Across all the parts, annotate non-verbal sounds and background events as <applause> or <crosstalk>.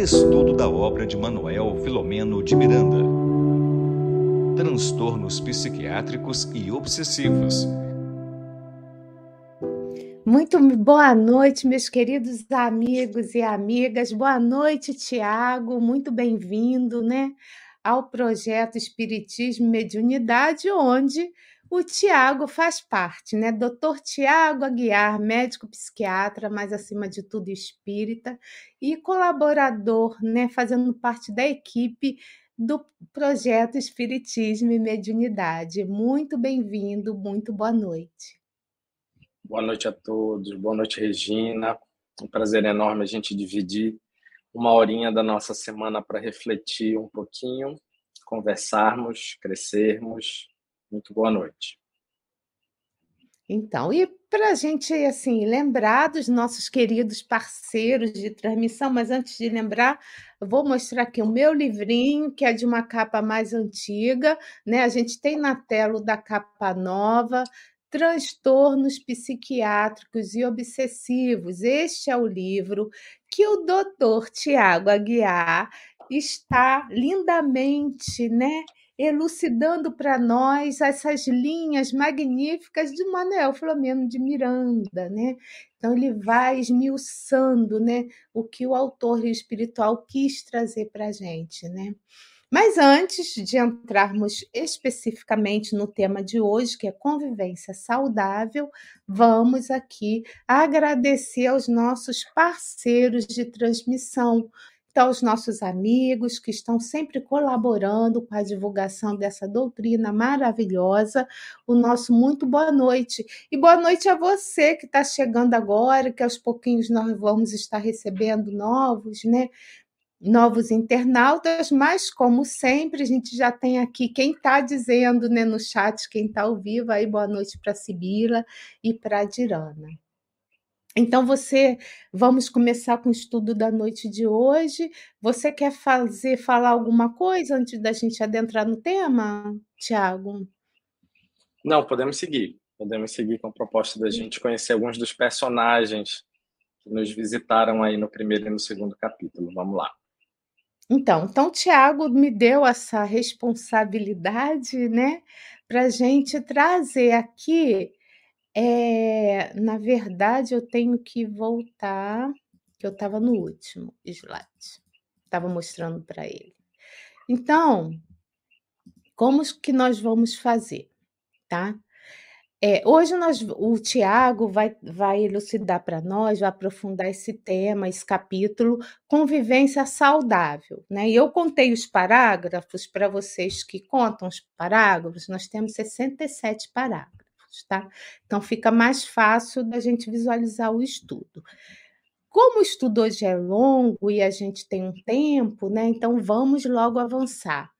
Estudo da obra de Manuel Filomeno de Miranda. Transtornos psiquiátricos e obsessivos. Muito boa noite, meus queridos amigos e amigas. Boa noite, Tiago. Muito bem-vindo, né, ao projeto Espiritismo e Mediunidade, onde o Tiago faz parte, né? Doutor Tiago Aguiar, médico psiquiatra, mas acima de tudo espírita, e colaborador, né? Fazendo parte da equipe do projeto Espiritismo e Mediunidade. Muito bem-vindo, muito boa noite. Boa noite a todos, boa noite, Regina. Um prazer enorme a gente dividir uma horinha da nossa semana para refletir um pouquinho, conversarmos, crescermos muito boa noite. Então, e para a gente assim lembrar dos nossos queridos parceiros de transmissão, mas antes de lembrar, vou mostrar aqui o meu livrinho, que é de uma capa mais antiga, né? A gente tem na tela da capa nova, Transtornos Psiquiátricos e Obsessivos. Este é o livro que o doutor Tiago Aguiar está lindamente, né? Elucidando para nós essas linhas magníficas de Manuel Flamengo de Miranda, né? Então ele vai esmiuçando, né, o que o autor espiritual quis trazer para a gente, né? Mas antes de entrarmos especificamente no tema de hoje, que é convivência saudável, vamos aqui agradecer aos nossos parceiros de transmissão, então, os nossos amigos que estão sempre colaborando com a divulgação dessa doutrina maravilhosa, o nosso muito boa noite. E boa noite a você que está chegando agora, que aos pouquinhos nós vamos estar recebendo novos, né? Novos internautas, mas como sempre, a gente já tem aqui quem está dizendo né, no chat, quem está ao vivo, aí boa noite para Sibila e para Dirana. Então, você, vamos começar com o estudo da noite de hoje. Você quer fazer, falar alguma coisa antes da gente adentrar no tema, Tiago? Não, podemos seguir. Podemos seguir com a proposta da gente conhecer alguns dos personagens que nos visitaram aí no primeiro e no segundo capítulo. Vamos lá. Então, então o Tiago me deu essa responsabilidade, né, para a gente trazer aqui é, na verdade, eu tenho que voltar, que eu estava no último slide. Estava mostrando para ele. Então, como que nós vamos fazer, tá? É, hoje nós, o Tiago vai, vai elucidar para nós, vai aprofundar esse tema, esse capítulo, convivência saudável. Né? E eu contei os parágrafos para vocês que contam os parágrafos, nós temos 67 parágrafos tá? Então fica mais fácil da gente visualizar o estudo. Como o estudo hoje é longo e a gente tem um tempo, né? Então vamos logo avançar.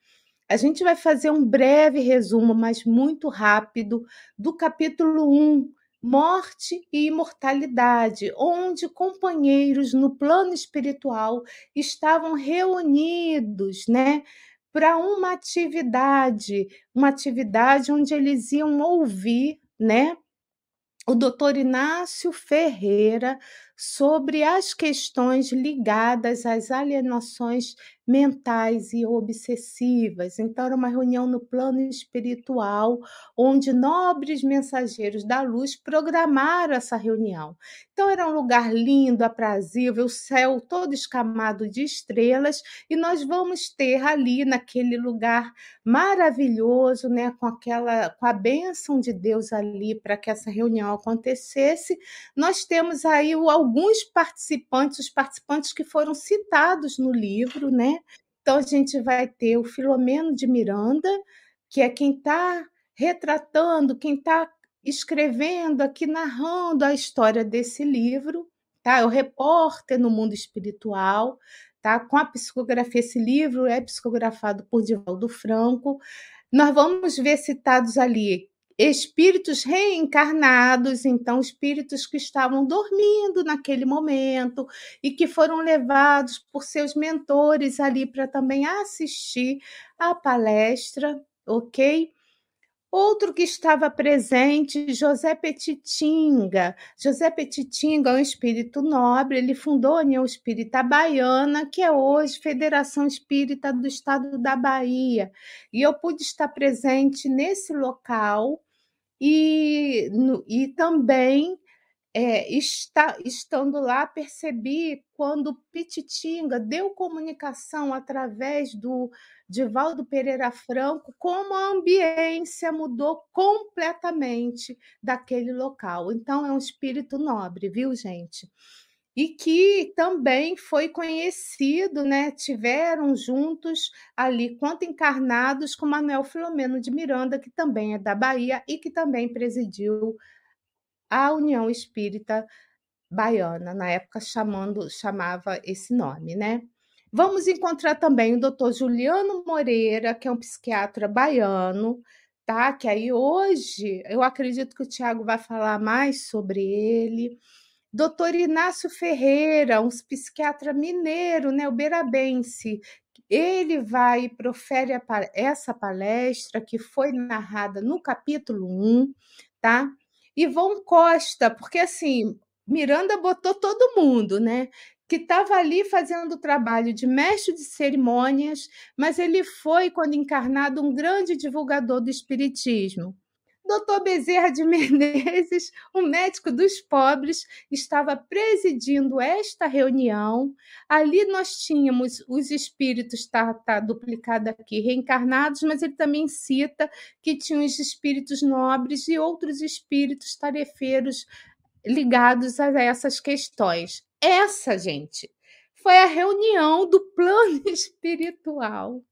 A gente vai fazer um breve resumo, mas muito rápido, do capítulo 1, Morte e Imortalidade, onde companheiros no plano espiritual estavam reunidos, né? para uma atividade, uma atividade onde eles iam ouvir, né? O doutor Inácio Ferreira sobre as questões ligadas às alienações mentais e obsessivas. Então, era uma reunião no plano espiritual, onde nobres mensageiros da luz programaram essa reunião. Então, era um lugar lindo, aprazível, o céu todo escamado de estrelas, e nós vamos ter ali, naquele lugar maravilhoso, né, com aquela com a bênção de Deus ali para que essa reunião acontecesse, nós temos aí alguns participantes, os participantes que foram citados no livro, né? Então, a gente vai ter o Filomeno de Miranda, que é quem está retratando, quem está escrevendo aqui, narrando a história desse livro, tá? É o repórter no mundo espiritual, tá? Com a psicografia, esse livro é psicografado por Divaldo Franco. Nós vamos ver citados ali espíritos reencarnados, então espíritos que estavam dormindo naquele momento e que foram levados por seus mentores ali para também assistir à palestra, ok? Outro que estava presente, José Petitinga. José Petitinga é um espírito nobre, ele fundou a União Espírita Baiana, que é hoje Federação Espírita do Estado da Bahia. E eu pude estar presente nesse local e, e também é, está, estando lá, percebi quando Pititinga deu comunicação através do Divaldo Pereira Franco, como a ambiência mudou completamente daquele local. Então, é um espírito nobre, viu, gente? E que também foi conhecido, né? Tiveram juntos ali, quanto encarnados, com Manuel Filomeno de Miranda, que também é da Bahia e que também presidiu a União Espírita Baiana, na época chamando, chamava esse nome, né? Vamos encontrar também o doutor Juliano Moreira, que é um psiquiatra baiano, tá? Que aí hoje eu acredito que o Tiago vai falar mais sobre ele. Doutor Inácio Ferreira, um psiquiatra mineiro, né, uberabense. Ele vai e profere essa palestra que foi narrada no capítulo 1, tá? Ivon Costa, porque assim, Miranda botou todo mundo, né? Que estava ali fazendo o trabalho de mestre de cerimônias, mas ele foi, quando encarnado, um grande divulgador do espiritismo. Doutor Bezerra de <laughs> Menezes, um médico dos pobres, estava presidindo esta reunião. Ali nós tínhamos os espíritos, está tá duplicado aqui, reencarnados, mas ele também cita que tinha os espíritos nobres e outros espíritos tarefeiros ligados a essas questões. Essa, gente, foi a reunião do plano <laughs> espiritual,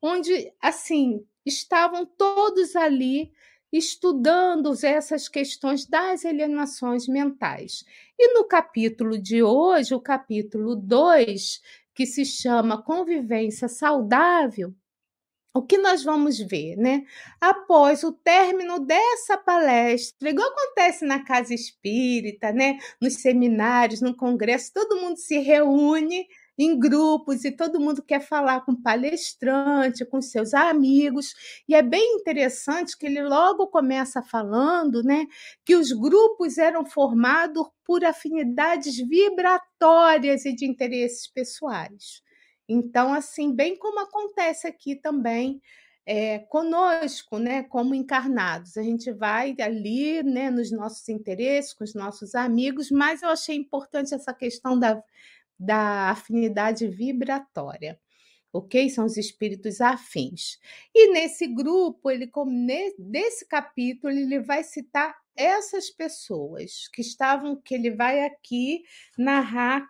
onde, assim, estavam todos ali estudando essas questões das alienações mentais. E no capítulo de hoje, o capítulo 2, que se chama Convivência Saudável, o que nós vamos ver, né? Após o término dessa palestra, igual acontece na casa espírita, né? Nos seminários, no congresso, todo mundo se reúne em grupos e todo mundo quer falar com palestrante, com seus amigos, e é bem interessante que ele logo começa falando, né, que os grupos eram formados por afinidades vibratórias e de interesses pessoais. Então, assim, bem como acontece aqui também é, conosco, né, como encarnados. A gente vai ali, né, nos nossos interesses, com os nossos amigos, mas eu achei importante essa questão da da afinidade vibratória. Ok? São os espíritos afins. E nesse grupo, ele desse capítulo, ele vai citar essas pessoas que estavam, que ele vai aqui narrar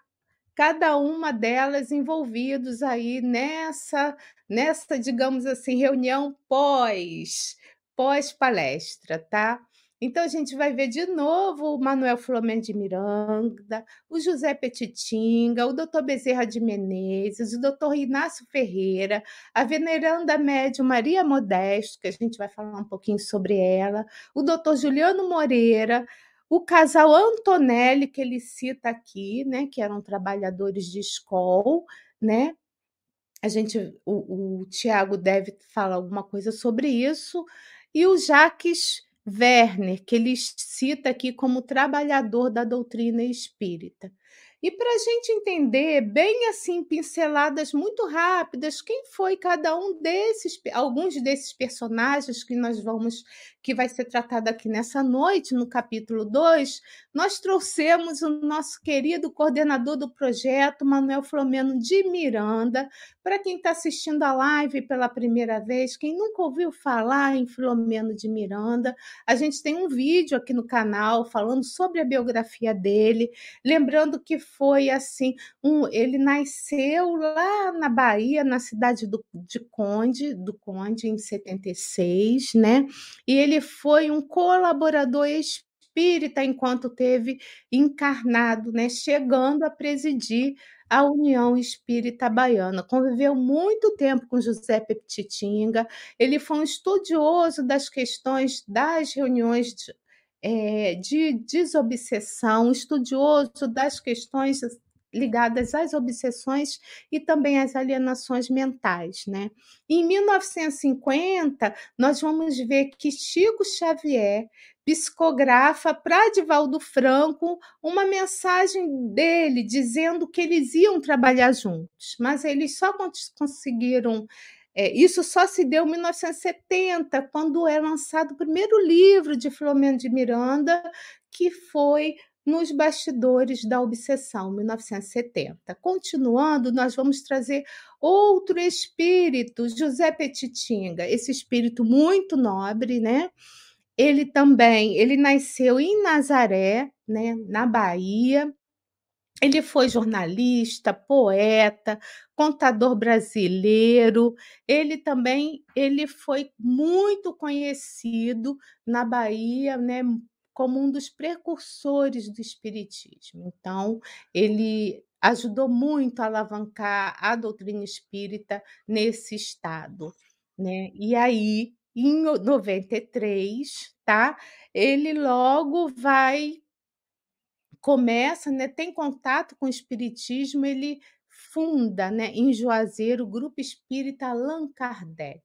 cada uma delas envolvidos aí nessa, nessa, digamos assim, reunião pós, pós palestra, tá? Então, a gente vai ver de novo o Manuel Flamengo de Miranda, o José Petitinga, o doutor Bezerra de Menezes, o doutor Inácio Ferreira, a veneranda médium Maria Modesto, que a gente vai falar um pouquinho sobre ela, o doutor Juliano Moreira, o casal Antonelli, que ele cita aqui, né, que eram trabalhadores de escola, né? A gente, o, o Tiago deve falar alguma coisa sobre isso, e o Jaques Werner, que ele cita aqui como trabalhador da doutrina espírita. E para a gente entender bem assim, pinceladas muito rápidas, quem foi cada um desses, alguns desses personagens que nós vamos, que vai ser tratado aqui nessa noite, no capítulo 2, nós trouxemos o nosso querido coordenador do projeto, Manuel Flomeno de Miranda. Para quem está assistindo a live pela primeira vez, quem nunca ouviu falar em Flomeno de Miranda, a gente tem um vídeo aqui no canal falando sobre a biografia dele, lembrando que foi assim, um, ele nasceu lá na Bahia, na cidade do, de Conde, do Conde em 76, né? E ele foi um colaborador espírita enquanto teve encarnado, né, chegando a presidir a União Espírita Baiana. Conviveu muito tempo com José Peptitinga. Ele foi um estudioso das questões das reuniões é, de desobsessão, estudioso das questões ligadas às obsessões e também às alienações mentais, né? Em 1950, nós vamos ver que Chico Xavier psicografa para Divaldo Franco uma mensagem dele dizendo que eles iam trabalhar juntos, mas eles só conseguiram é, isso só se deu em 1970, quando é lançado o primeiro livro de Filomeno de Miranda, que foi nos bastidores da obsessão, 1970. Continuando, nós vamos trazer outro espírito, José Petitinga, esse espírito muito nobre, né? Ele também, ele nasceu em Nazaré, né, na Bahia, ele foi jornalista, poeta, contador brasileiro. Ele também ele foi muito conhecido na Bahia, né, como um dos precursores do espiritismo. Então, ele ajudou muito a alavancar a doutrina espírita nesse estado, né? E aí, em 93, tá? Ele logo vai começa, né, tem contato com o espiritismo, ele funda, né, em Juazeiro, o grupo espírita Allan Kardec.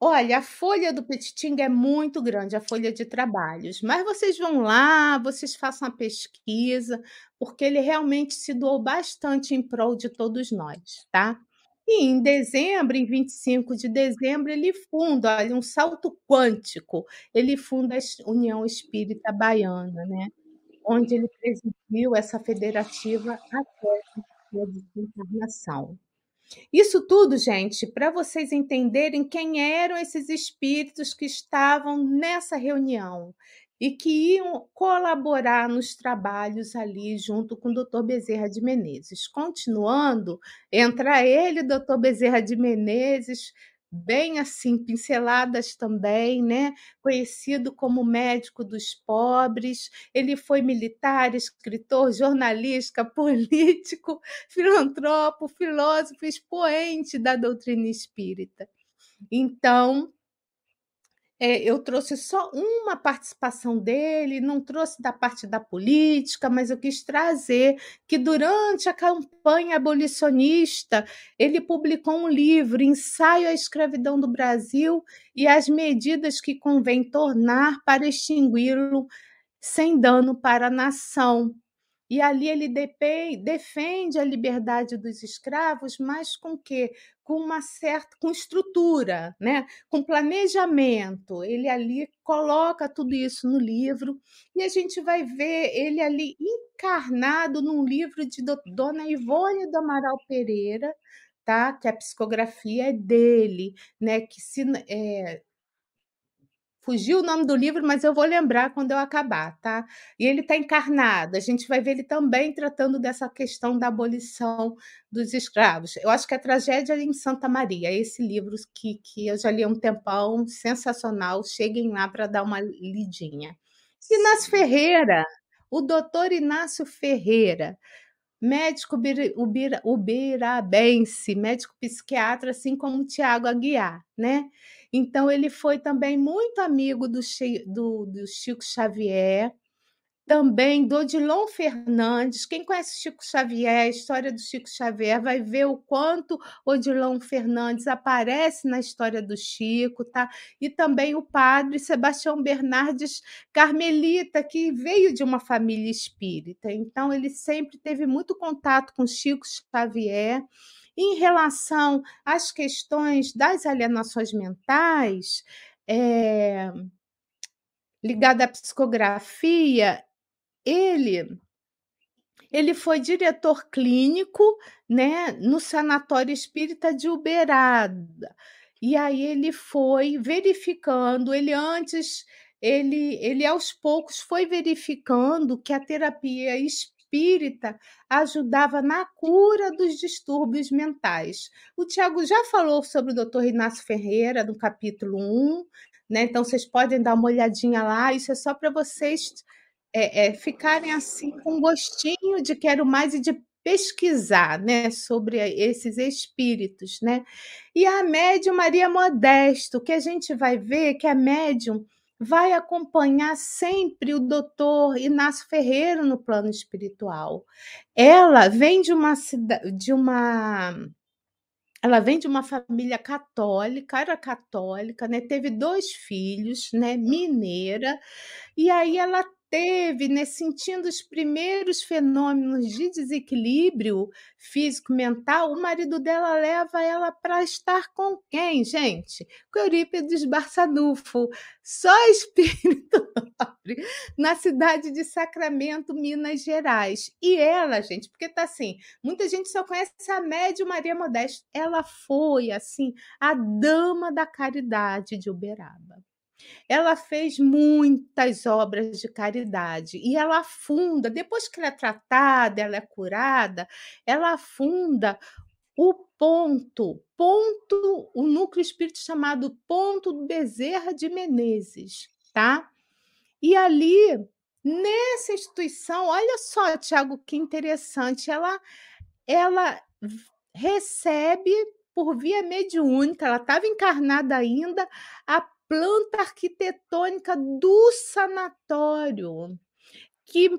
Olha, a folha do Petitinga é muito grande, a folha de trabalhos, mas vocês vão lá, vocês façam a pesquisa, porque ele realmente se doou bastante em prol de todos nós, tá? E em dezembro, em 25 de dezembro, ele funda, olha, um salto quântico, ele funda a União Espírita Baiana, né? onde ele presidiu essa federativa até a desencarnação. Isso tudo, gente, para vocês entenderem quem eram esses espíritos que estavam nessa reunião e que iam colaborar nos trabalhos ali junto com o doutor Bezerra de Menezes. Continuando, entra ele, doutor Bezerra de Menezes, bem assim, pinceladas também, né? Conhecido como médico dos pobres, ele foi militar, escritor, jornalista, <laughs> político, filantropo, filósofo, expoente da doutrina espírita. Então, é, eu trouxe só uma participação dele, não trouxe da parte da política, mas eu quis trazer que durante a campanha abolicionista ele publicou um livro, Ensaio à Escravidão do Brasil e as medidas que convém tornar para extingui-lo sem dano para a nação. E ali ele defende a liberdade dos escravos, mas com quê? Com uma certa com estrutura, né? com planejamento. Ele ali coloca tudo isso no livro e a gente vai ver ele ali encarnado num livro de Dona Ivone do Amaral Pereira, tá? que a psicografia é dele, né? que se, é, Fugiu o nome do livro, mas eu vou lembrar quando eu acabar, tá? E ele está encarnado. A gente vai ver ele também tratando dessa questão da abolição dos escravos. Eu acho que é Tragédia em Santa Maria, esse livro que, que eu já li há um tempão, sensacional. Cheguem lá para dar uma lidinha. Inácio Ferreira, o doutor Inácio Ferreira, médico ubirabense, médico psiquiatra, assim como Tiago Aguiar, né? Então, ele foi também muito amigo do, do, do Chico Xavier, também Odilon Fernandes. Quem conhece Chico Xavier, a história do Chico Xavier, vai ver o quanto Odilon Fernandes aparece na história do Chico, tá? E também o padre Sebastião Bernardes Carmelita, que veio de uma família espírita. Então, ele sempre teve muito contato com Chico Xavier em relação às questões das alienações mentais, é, ligada à psicografia, ele ele foi diretor clínico, né, no Sanatório Espírita de Uberaba. E aí ele foi verificando, ele antes ele ele aos poucos foi verificando que a terapia espírita ajudava na cura dos distúrbios mentais. O Tiago já falou sobre o Dr. Inácio Ferreira no capítulo 1, né? Então vocês podem dar uma olhadinha lá, isso é só para vocês é, é, ficarem assim com gostinho de quero mais e de pesquisar né, sobre esses espíritos. Né? E a médium Maria Modesto, que a gente vai ver que a médium vai acompanhar sempre o doutor Inácio Ferreira no plano espiritual. Ela vem de uma de uma ela vem de uma família católica, era católica, né? Teve dois filhos, né? Mineira, e aí ela teve, né, sentindo os primeiros fenômenos de desequilíbrio físico-mental, o marido dela leva ela para estar com quem, gente? Com Eurípides Barçanufo, só <laughs> espírito nobre, na cidade de Sacramento, Minas Gerais. E ela, gente, porque tá assim, muita gente só conhece a médium Maria Modesta. Ela foi, assim, a dama da caridade de Uberaba. Ela fez muitas obras de caridade e ela funda, depois que ela é tratada, ela é curada, ela funda o ponto, ponto, o núcleo espírito chamado Ponto do Bezerra de Menezes, tá? E ali, nessa instituição, olha só, Tiago, que interessante, ela, ela recebe por via mediúnica, ela estava encarnada ainda, a planta arquitetônica do sanatório, que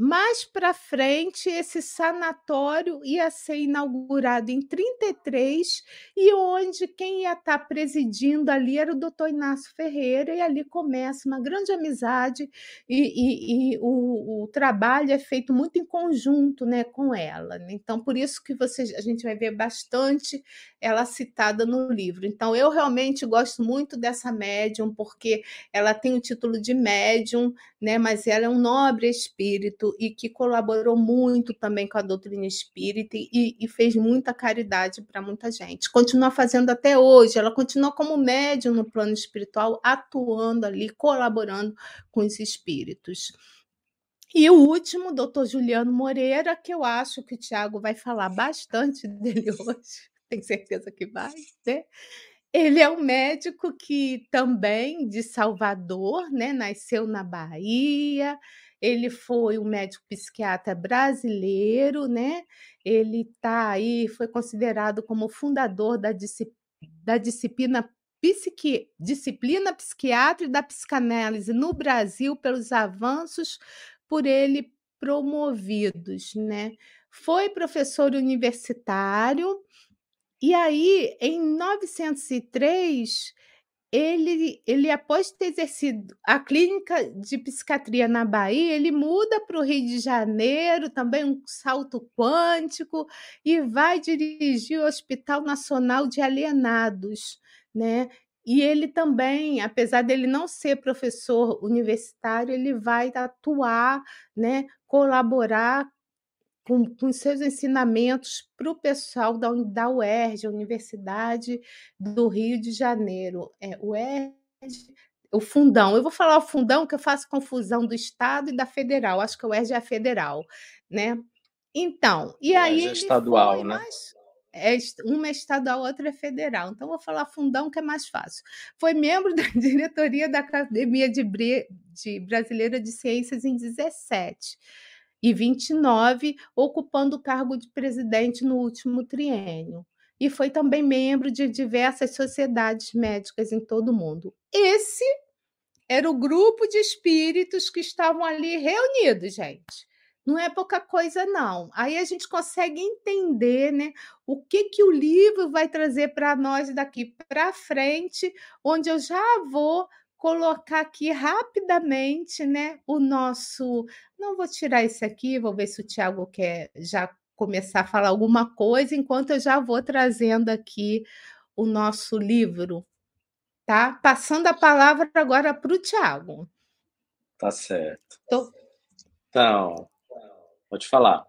mais para frente, esse sanatório ia ser inaugurado em 33 e onde quem ia estar tá presidindo ali era o doutor Inácio Ferreira, e ali começa uma grande amizade e, e, e o, o, trabalho é feito muito em conjunto né, com ela. Né? Então, por isso que você, a gente vai ver bastante ela citada no livro. Então, eu realmente gosto muito dessa médium, porque ela tem o título de médium, né, mas ela é um nobre espírito e que colaborou muito também com a doutrina espírita e, e fez muita caridade para muita gente. Continua fazendo até hoje, ela continua como médium no plano espiritual, atuando ali, colaborando com os espíritos. E o último, doutor Juliano Moreira, que eu acho que o Tiago vai falar bastante <laughs> dele hoje, tenho certeza que vai, né? Ele é um médico que também de Salvador, né? Nasceu na Bahia, ele foi um médico psiquiatra brasileiro, né? Ele tá aí, foi considerado como fundador da, da disciplina psiqui disciplina psiquiatra e da psicanálise no Brasil pelos avanços por ele promovidos, né? Foi professor universitário e aí em 903 ele, ele após ter exercido a clínica de psiquiatria na Bahia, ele muda para o Rio de Janeiro, também um salto quântico, e vai dirigir o Hospital Nacional de Alienados, né? E ele também, apesar dele não ser professor universitário, ele vai atuar, né, colaborar com, com seus ensinamentos para o pessoal da, da UERJ, Universidade do Rio de Janeiro. É, UERJ, o fundão. Eu vou falar o fundão, que eu faço confusão do Estado e da Federal. Acho que o UERJ é a Federal, né? Então, e aí. É estadual, né? Mais, é, uma é estadual, outra é federal. Então, vou falar fundão, que é mais fácil. Foi membro <laughs> da diretoria da Academia de, de Brasileira de Ciências em 17 e 29, ocupando o cargo de presidente no último triênio. E foi também membro de diversas sociedades médicas em todo o mundo. Esse era o grupo de espíritos que estavam ali reunidos, gente. Não é pouca coisa, não. Aí a gente consegue entender né, o que, que o livro vai trazer para nós daqui para frente, onde eu já vou colocar aqui rapidamente, né, o nosso. Não vou tirar esse aqui, vou ver se o Tiago quer já começar a falar alguma coisa, enquanto eu já vou trazendo aqui o nosso livro, tá? Passando a palavra agora para o Tiago. Tá certo. Tô... Então, pode falar.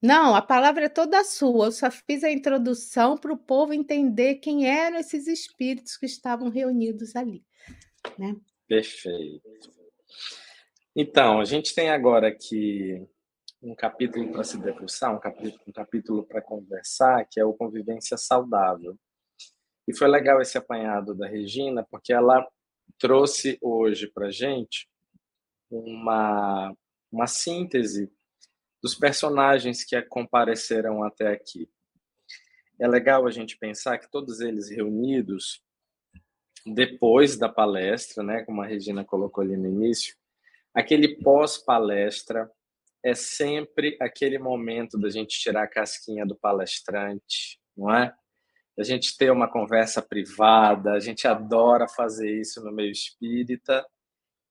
Não, a palavra é toda sua. Eu só fiz a introdução para o povo entender quem eram esses espíritos que estavam reunidos ali. Né? Perfeito. Então, a gente tem agora aqui um capítulo para se debruçar, um capítulo, um capítulo para conversar, que é o Convivência Saudável. E foi legal esse apanhado da Regina, porque ela trouxe hoje para gente uma, uma síntese dos personagens que compareceram até aqui. É legal a gente pensar que todos eles reunidos depois da palestra, né, como a Regina colocou ali no início, aquele pós-palestra é sempre aquele momento da gente tirar a casquinha do palestrante, não é? A gente ter uma conversa privada, a gente adora fazer isso no meio espírita,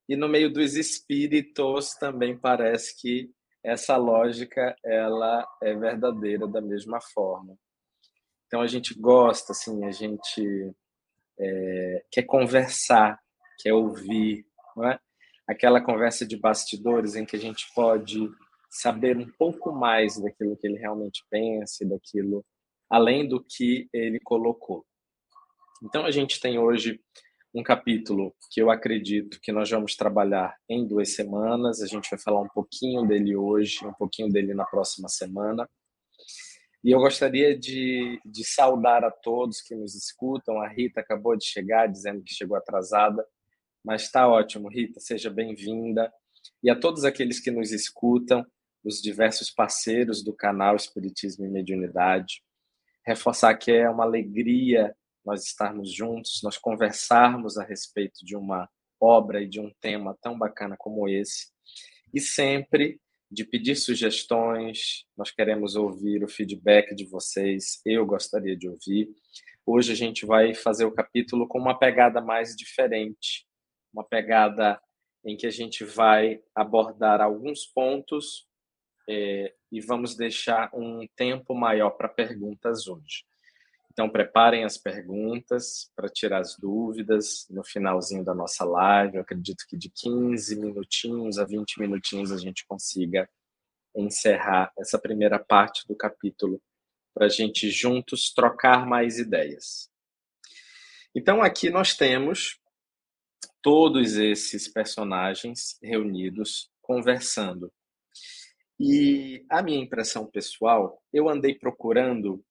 e no meio dos espíritos também parece que essa lógica ela é verdadeira da mesma forma. Então a gente gosta, assim, a gente é, quer conversar, quer ouvir, não é? Aquela conversa de bastidores em que a gente pode saber um pouco mais daquilo que ele realmente pensa, daquilo além do que ele colocou. Então a gente tem hoje um capítulo que eu acredito que nós vamos trabalhar em duas semanas. A gente vai falar um pouquinho dele hoje, um pouquinho dele na próxima semana. E eu gostaria de, de saudar a todos que nos escutam. A Rita acabou de chegar, dizendo que chegou atrasada, mas está ótimo, Rita, seja bem-vinda. E a todos aqueles que nos escutam, os diversos parceiros do canal Espiritismo e Mediunidade, reforçar que é uma alegria nós estarmos juntos, nós conversarmos a respeito de uma obra e de um tema tão bacana como esse. E sempre de pedir sugestões, nós queremos ouvir o feedback de vocês, eu gostaria de ouvir. Hoje a gente vai fazer o capítulo com uma pegada mais diferente, uma pegada em que a gente vai abordar alguns pontos é, e vamos deixar um tempo maior para perguntas hoje. Então, preparem as perguntas para tirar as dúvidas no finalzinho da nossa live. Eu acredito que de 15 minutinhos a 20 minutinhos a gente consiga encerrar essa primeira parte do capítulo para a gente juntos trocar mais ideias. Então, aqui nós temos todos esses personagens reunidos conversando. E a minha impressão pessoal, eu andei procurando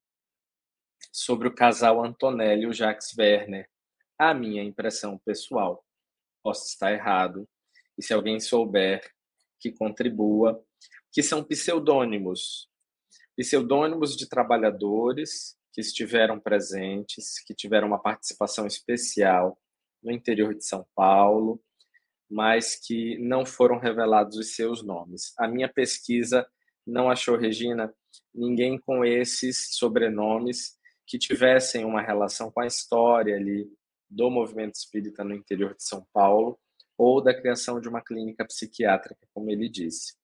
sobre o casal Antonelli e o Jacques Werner. A minha impressão pessoal. Posso estar errado. E se alguém souber, que contribua. Que são pseudônimos. Pseudônimos de trabalhadores que estiveram presentes, que tiveram uma participação especial no interior de São Paulo, mas que não foram revelados os seus nomes. A minha pesquisa não achou, Regina, ninguém com esses sobrenomes que tivessem uma relação com a história ali do movimento espírita no interior de São Paulo ou da criação de uma clínica psiquiátrica, como ele disse.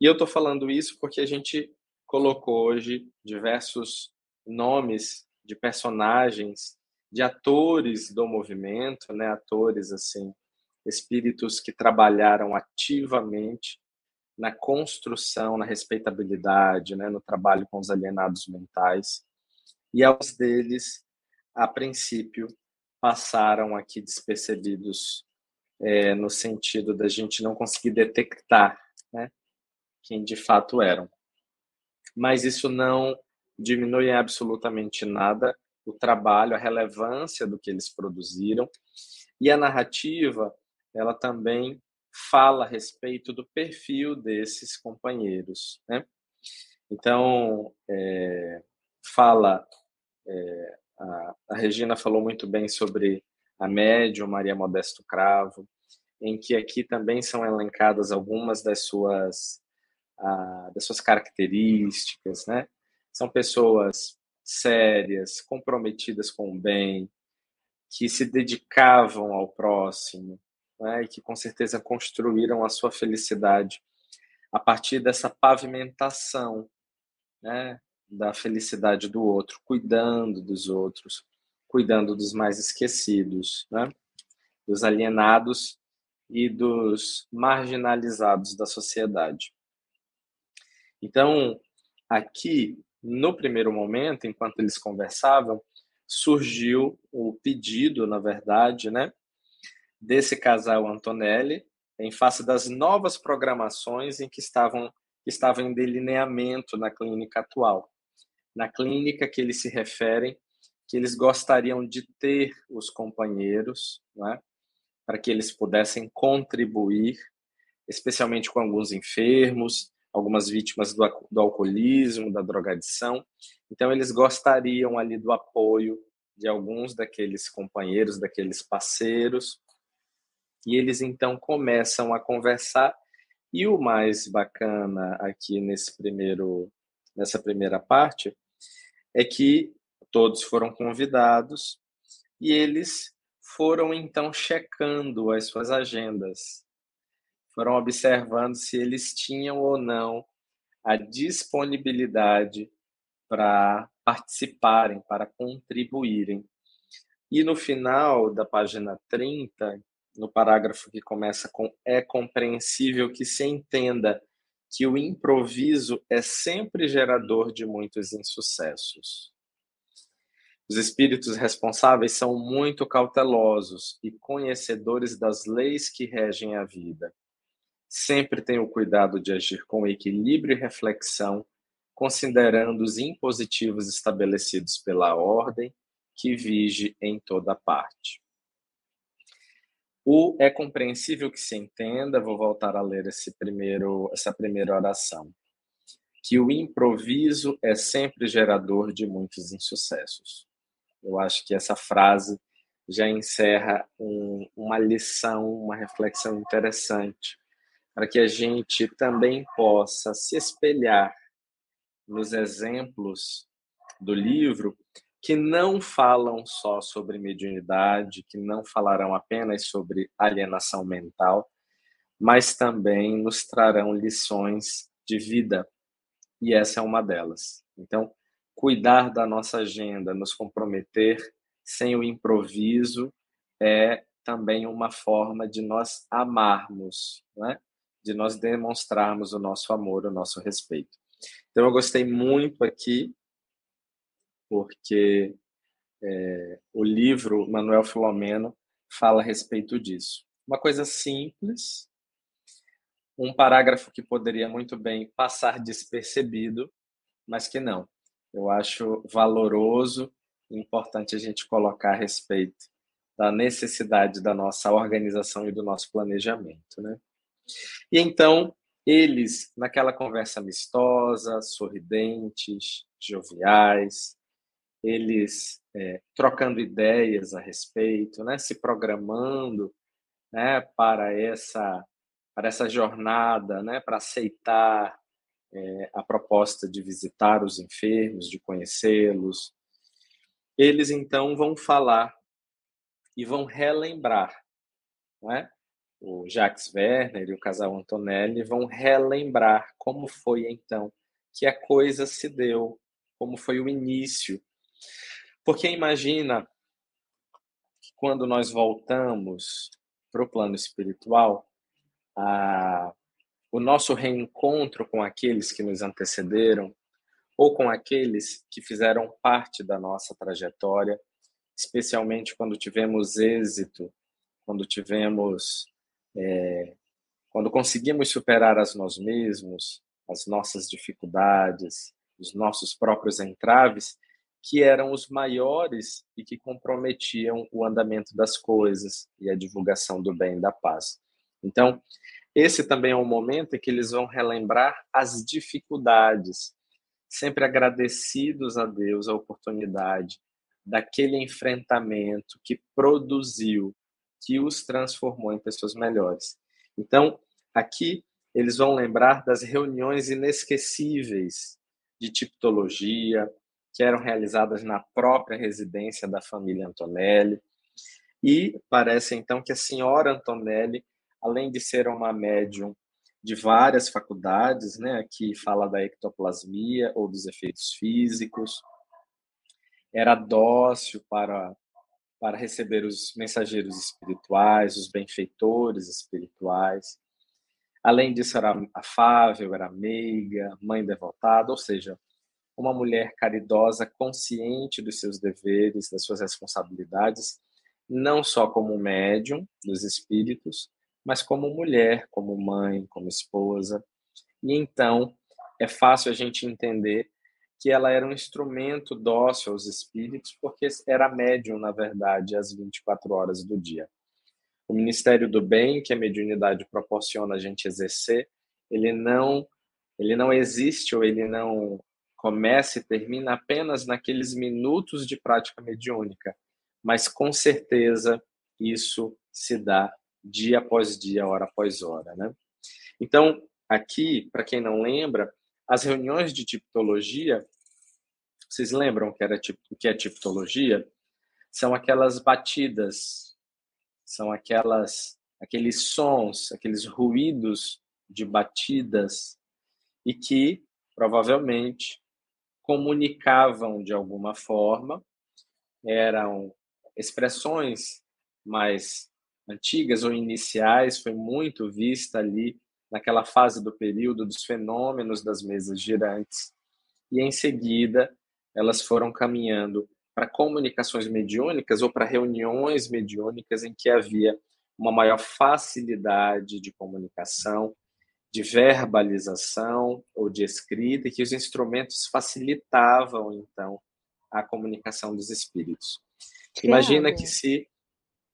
E eu estou falando isso porque a gente colocou hoje diversos nomes de personagens, de atores do movimento, né, atores assim, espíritos que trabalharam ativamente na construção, na respeitabilidade, né, no trabalho com os alienados mentais e aos deles, a princípio, passaram aqui despercebidos é, no sentido da gente não conseguir detectar né, quem de fato eram. Mas isso não diminui absolutamente nada o trabalho, a relevância do que eles produziram. E a narrativa, ela também fala a respeito do perfil desses companheiros. Né? Então, é, fala é, a, a, Regina falou muito bem sobre a médium Maria Modesto Cravo, em que aqui também são elencadas algumas das suas a, das suas características, né? São pessoas sérias, comprometidas com o bem, que se dedicavam ao próximo, né? e que com certeza construíram a sua felicidade a partir dessa pavimentação, né? Da felicidade do outro, cuidando dos outros, cuidando dos mais esquecidos, né? dos alienados e dos marginalizados da sociedade. Então, aqui, no primeiro momento, enquanto eles conversavam, surgiu o pedido, na verdade, né, desse casal Antonelli, em face das novas programações em que estavam estavam em delineamento na clínica atual na clínica que eles se referem, que eles gostariam de ter os companheiros, né, para que eles pudessem contribuir, especialmente com alguns enfermos, algumas vítimas do, do alcoolismo, da drogadição. Então, eles gostariam ali do apoio de alguns daqueles companheiros, daqueles parceiros, e eles então começam a conversar. E o mais bacana aqui nesse primeiro, nessa primeira parte é que todos foram convidados e eles foram então checando as suas agendas, foram observando se eles tinham ou não a disponibilidade para participarem, para contribuírem. E no final da página 30, no parágrafo que começa com é compreensível que se entenda que o improviso é sempre gerador de muitos insucessos. Os espíritos responsáveis são muito cautelosos e conhecedores das leis que regem a vida. Sempre têm o cuidado de agir com equilíbrio e reflexão, considerando os impositivos estabelecidos pela ordem que vige em toda parte. O é compreensível que se entenda, vou voltar a ler esse primeiro, essa primeira oração, que o improviso é sempre gerador de muitos insucessos. Eu acho que essa frase já encerra um, uma lição, uma reflexão interessante, para que a gente também possa se espelhar nos exemplos do livro que não falam só sobre mediunidade, que não falarão apenas sobre alienação mental, mas também nos trarão lições de vida. E essa é uma delas. Então, cuidar da nossa agenda, nos comprometer sem o improviso é também uma forma de nós amarmos, né? de nós demonstrarmos o nosso amor, o nosso respeito. Então, eu gostei muito aqui porque é, o livro Manuel Filomeno fala a respeito disso. Uma coisa simples, um parágrafo que poderia muito bem passar despercebido, mas que não. Eu acho valoroso e importante a gente colocar a respeito da necessidade da nossa organização e do nosso planejamento, né? E então, eles, naquela conversa amistosa, sorridentes, joviais, eles é, trocando ideias a respeito, né, se programando né, para essa para essa jornada, né, para aceitar é, a proposta de visitar os enfermos, de conhecê-los. Eles então vão falar e vão relembrar, né? O Jacques Werner e o casal Antonelli vão relembrar como foi então que a coisa se deu, como foi o início porque imagina que quando nós voltamos para o plano espiritual, a, o nosso reencontro com aqueles que nos antecederam, ou com aqueles que fizeram parte da nossa trajetória, especialmente quando tivemos êxito, quando tivemos. É, quando conseguimos superar as nós mesmos, as nossas dificuldades, os nossos próprios entraves, que eram os maiores e que comprometiam o andamento das coisas e a divulgação do bem e da paz. Então, esse também é um momento em que eles vão relembrar as dificuldades, sempre agradecidos a Deus a oportunidade daquele enfrentamento que produziu, que os transformou em pessoas melhores. Então, aqui eles vão lembrar das reuniões inesquecíveis de tipologia, que eram realizadas na própria residência da família Antonelli. E parece então que a senhora Antonelli, além de ser uma médium de várias faculdades, né, aqui fala da ectoplasmia ou dos efeitos físicos, era dócil para para receber os mensageiros espirituais, os benfeitores espirituais. Além disso, era afável, era meiga, mãe devotada, ou seja, uma mulher caridosa, consciente dos seus deveres, das suas responsabilidades, não só como médium dos espíritos, mas como mulher, como mãe, como esposa. E então é fácil a gente entender que ela era um instrumento dócil aos espíritos, porque era médium, na verdade, às 24 horas do dia. O Ministério do Bem, que a mediunidade proporciona a gente exercer, ele não ele não existe ou ele não começa e termina apenas naqueles minutos de prática mediúnica, mas com certeza isso se dá dia após dia, hora após hora, né? Então, aqui, para quem não lembra, as reuniões de tipologia, vocês lembram que era o que é tipologia? São aquelas batidas, são aquelas aqueles sons, aqueles ruídos de batidas e que provavelmente comunicavam de alguma forma, eram expressões mais antigas ou iniciais, foi muito vista ali naquela fase do período dos fenômenos das mesas girantes, e em seguida elas foram caminhando para comunicações mediúnicas ou para reuniões mediúnicas em que havia uma maior facilidade de comunicação, de verbalização ou de escrita, e que os instrumentos facilitavam, então, a comunicação dos espíritos. Imagina que se.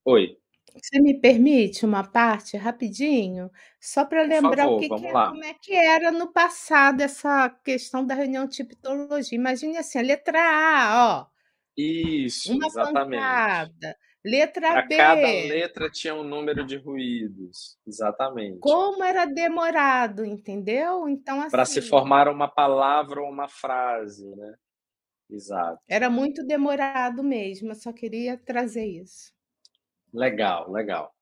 Oi. Você me permite uma parte rapidinho? Só para lembrar favor, o que, que lá. como é que era no passado essa questão da reunião de tipologia. Imagine assim, a letra A, ó. Isso, Uma exatamente. pancada. Letra Para B. cada letra tinha um número de ruídos, exatamente. Como era demorado, entendeu? Então, Para se assim, formar uma palavra ou uma frase, né? Exato. era muito demorado mesmo. Eu só queria trazer isso. Legal, legal.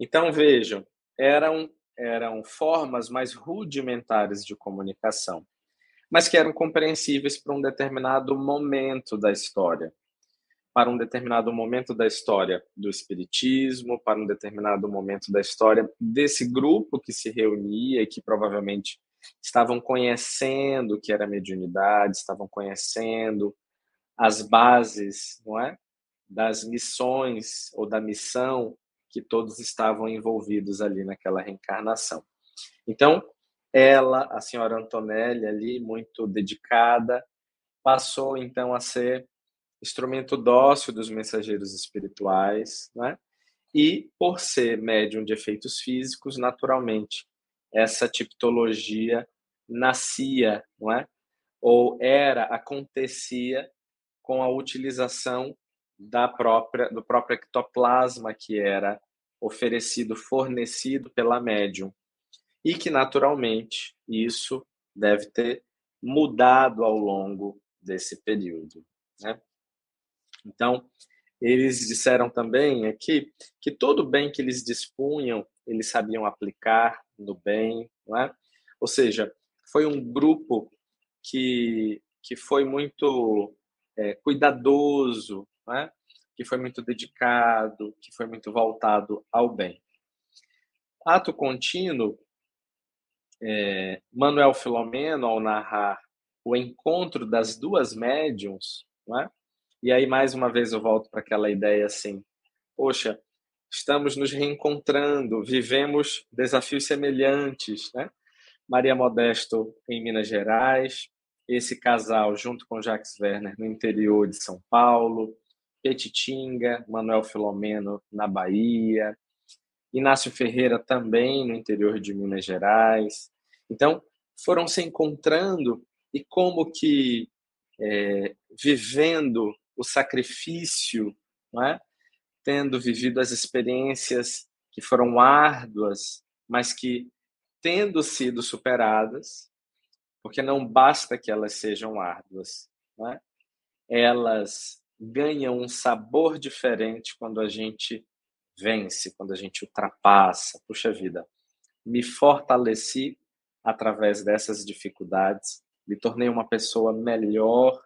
Então vejam, eram eram formas mais rudimentares de comunicação, mas que eram compreensíveis para um determinado momento da história, para um determinado momento da história do espiritismo, para um determinado momento da história desse grupo que se reunia e que provavelmente estavam conhecendo o que era mediunidade, estavam conhecendo as bases, não é? das missões ou da missão que todos estavam envolvidos ali naquela reencarnação. Então, ela, a senhora Antonelli, ali, muito dedicada, passou então a ser instrumento dócil dos mensageiros espirituais, né? E por ser médium de efeitos físicos, naturalmente, essa tipologia nascia, não é? Ou era, acontecia com a utilização da própria do próprio ectoplasma que era oferecido, fornecido pela médium. E que naturalmente isso deve ter mudado ao longo desse período, né? Então, eles disseram também aqui que todo bem que eles dispunham, eles sabiam aplicar no bem, não é? Ou seja, foi um grupo que, que foi muito é, cuidadoso né? que foi muito dedicado, que foi muito voltado ao bem. Ato contínuo, é, Manuel Filomeno, ao narrar o encontro das duas médiums, né? E aí mais uma vez eu volto para aquela ideia assim, poxa, estamos nos reencontrando, vivemos desafios semelhantes, né? Maria Modesto em Minas Gerais, esse casal junto com Jacques Werner no interior de São Paulo, Petitinga, Manuel Filomeno na Bahia, Inácio Ferreira também no interior de Minas Gerais. Então, foram se encontrando e como que é, vivendo o sacrifício, é? tendo vivido as experiências que foram árduas, mas que tendo sido superadas, porque não basta que elas sejam árduas, é? elas ganha um sabor diferente quando a gente vence, quando a gente ultrapassa. Puxa vida, me fortaleci através dessas dificuldades, me tornei uma pessoa melhor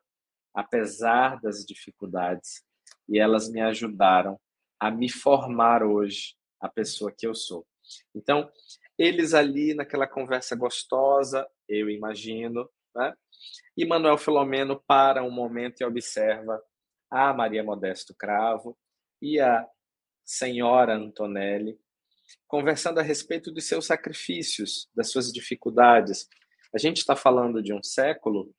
apesar das dificuldades e elas me ajudaram a me formar hoje a pessoa que eu sou. Então, eles ali naquela conversa gostosa, eu imagino, né? E Manuel Filomeno para um momento e observa a Maria Modesto Cravo e a senhora Antonelli, conversando a respeito dos seus sacrifícios, das suas dificuldades. A gente está falando de um século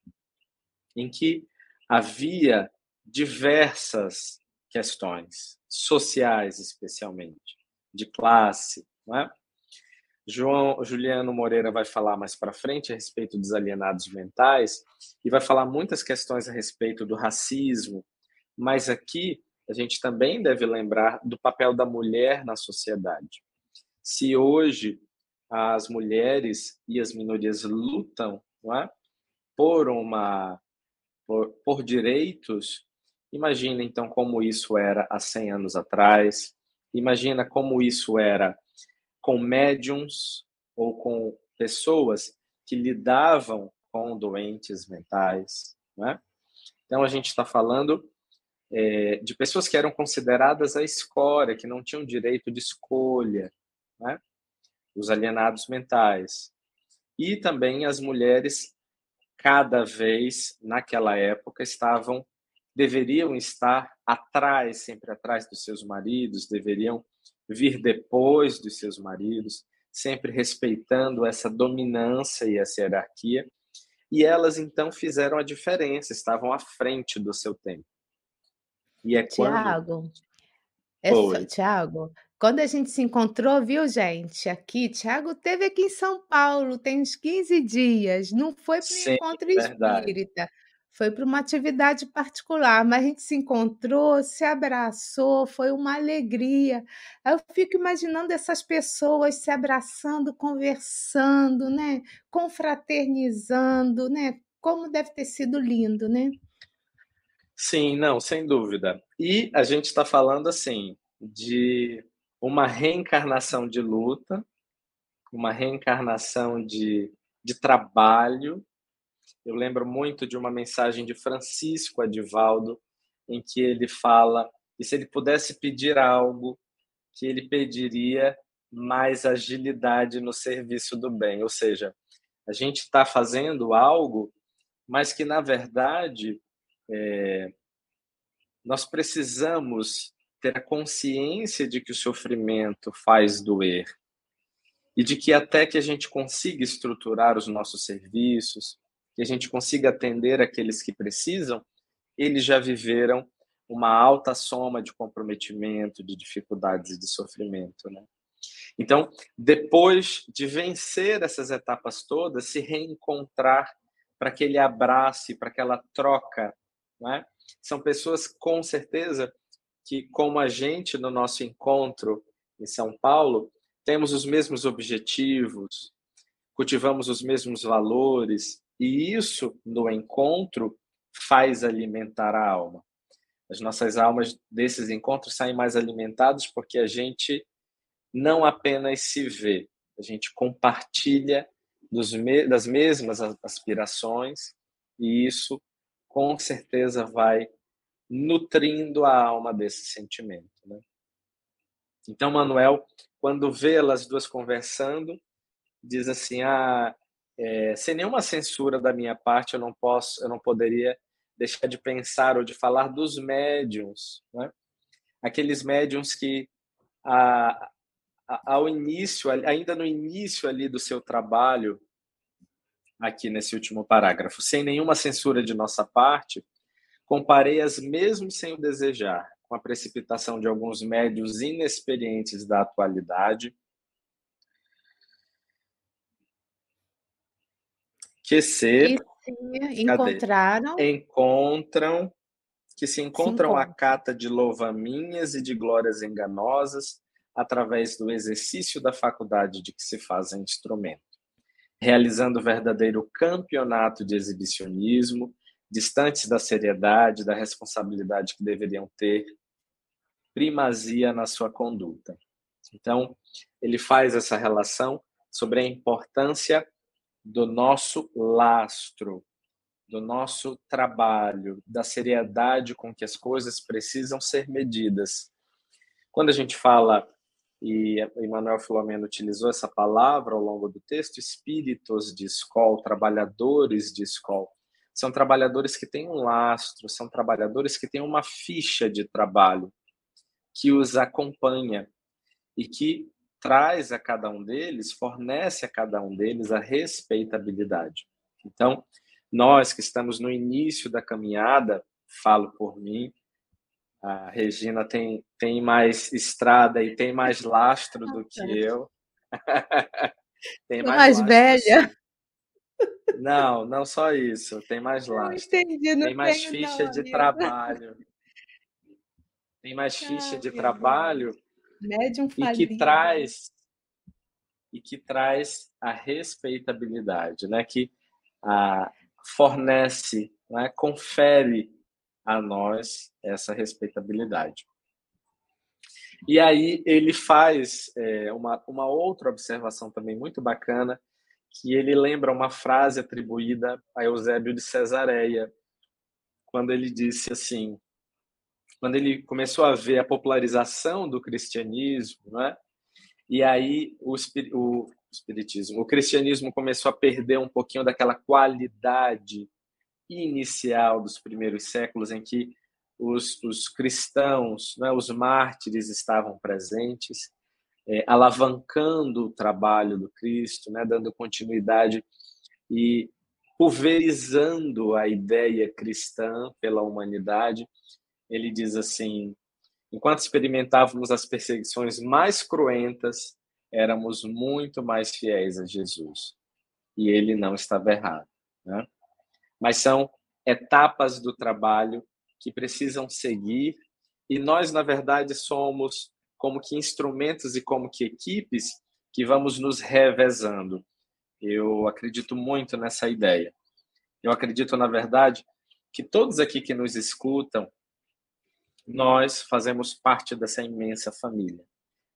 em que havia diversas questões, sociais especialmente, de classe, é? João Juliano Moreira vai falar mais para frente a respeito dos alienados mentais e vai falar muitas questões a respeito do racismo, mas aqui a gente também deve lembrar do papel da mulher na sociedade. Se hoje as mulheres e as minorias lutam é, por uma por, por direitos, imagina então como isso era há 100 anos atrás, imagina como isso era com médiums ou com pessoas que lidavam com doentes mentais. Né? Então, a gente está falando é, de pessoas que eram consideradas a escória, que não tinham direito de escolha, né? os alienados mentais. E também as mulheres, cada vez naquela época, estavam deveriam estar atrás, sempre atrás dos seus maridos, deveriam vir depois dos seus maridos, sempre respeitando essa dominância e essa hierarquia. E elas então fizeram a diferença, estavam à frente do seu tempo. E é Tiago, quando... é Tiago, quando a gente se encontrou, viu, gente? Aqui, Tiago teve aqui em São Paulo, tem uns 15 dias, não foi para o encontro verdade. espírita foi para uma atividade particular, mas a gente se encontrou, se abraçou, foi uma alegria. Eu fico imaginando essas pessoas se abraçando, conversando, né? confraternizando, né? Como deve ter sido lindo, né? Sim, não, sem dúvida. E a gente está falando assim de uma reencarnação de luta, uma reencarnação de, de trabalho, eu lembro muito de uma mensagem de Francisco Adivaldo, em que ele fala que se ele pudesse pedir algo, que ele pediria mais agilidade no serviço do bem. Ou seja, a gente está fazendo algo, mas que, na verdade, é, nós precisamos ter a consciência de que o sofrimento faz doer e de que até que a gente consiga estruturar os nossos serviços, que a gente consiga atender aqueles que precisam, eles já viveram uma alta soma de comprometimento, de dificuldades e de sofrimento, né? Então, depois de vencer essas etapas todas, se reencontrar para aquele abraço, para aquela troca, né? São pessoas com certeza que, como a gente no nosso encontro em São Paulo, temos os mesmos objetivos, cultivamos os mesmos valores, e isso, no encontro, faz alimentar a alma. As nossas almas desses encontros saem mais alimentadas porque a gente não apenas se vê, a gente compartilha das mesmas aspirações e isso com certeza vai nutrindo a alma desse sentimento. Né? Então, Manuel, quando vê elas duas conversando, diz assim: ah, é, sem nenhuma censura da minha parte, eu não posso, eu não poderia deixar de pensar ou de falar dos médiums, né? aqueles médiums que a, a, ao início, ainda no início ali do seu trabalho, aqui nesse último parágrafo, sem nenhuma censura de nossa parte, comparei-as mesmo sem o desejar, com a precipitação de alguns médios inexperientes da atualidade, que se, encontraram encontram que se encontram a cata de louvaminhas e de glórias enganosas através do exercício da faculdade de que se fazem instrumento, realizando verdadeiro campeonato de exibicionismo, distantes da seriedade, da responsabilidade que deveriam ter primazia na sua conduta. Então, ele faz essa relação sobre a importância do nosso lastro, do nosso trabalho, da seriedade com que as coisas precisam ser medidas. Quando a gente fala, e Emmanuel Filomeno utilizou essa palavra ao longo do texto, espíritos de escola, trabalhadores de escola, são trabalhadores que têm um lastro, são trabalhadores que têm uma ficha de trabalho que os acompanha e que traz a cada um deles, fornece a cada um deles a respeitabilidade. Então, nós que estamos no início da caminhada, falo por mim, a Regina tem, tem mais estrada e tem mais lastro do que eu. <laughs> tem mais, mais velha. Não, não só isso. Tem mais lastro. Entendi, tem mais ficha não, de amiga. trabalho. Tem mais ficha de trabalho. Médium e que traz e que traz a respeitabilidade, né? Que a, fornece, né? confere a nós essa respeitabilidade. E aí ele faz é, uma, uma outra observação também muito bacana, que ele lembra uma frase atribuída a Eusébio de Cesareia, quando ele disse assim, quando ele começou a ver a popularização do cristianismo, né? e aí o, o espiritismo, o cristianismo começou a perder um pouquinho daquela qualidade inicial dos primeiros séculos em que os, os cristãos, né, os mártires estavam presentes, é, alavancando o trabalho do Cristo, né, dando continuidade e pulverizando a ideia cristã pela humanidade. Ele diz assim: enquanto experimentávamos as perseguições mais cruentas, éramos muito mais fiéis a Jesus. E ele não estava errado. Né? Mas são etapas do trabalho que precisam seguir, e nós, na verdade, somos como que instrumentos e como que equipes que vamos nos revezando. Eu acredito muito nessa ideia. Eu acredito, na verdade, que todos aqui que nos escutam, nós fazemos parte dessa imensa família.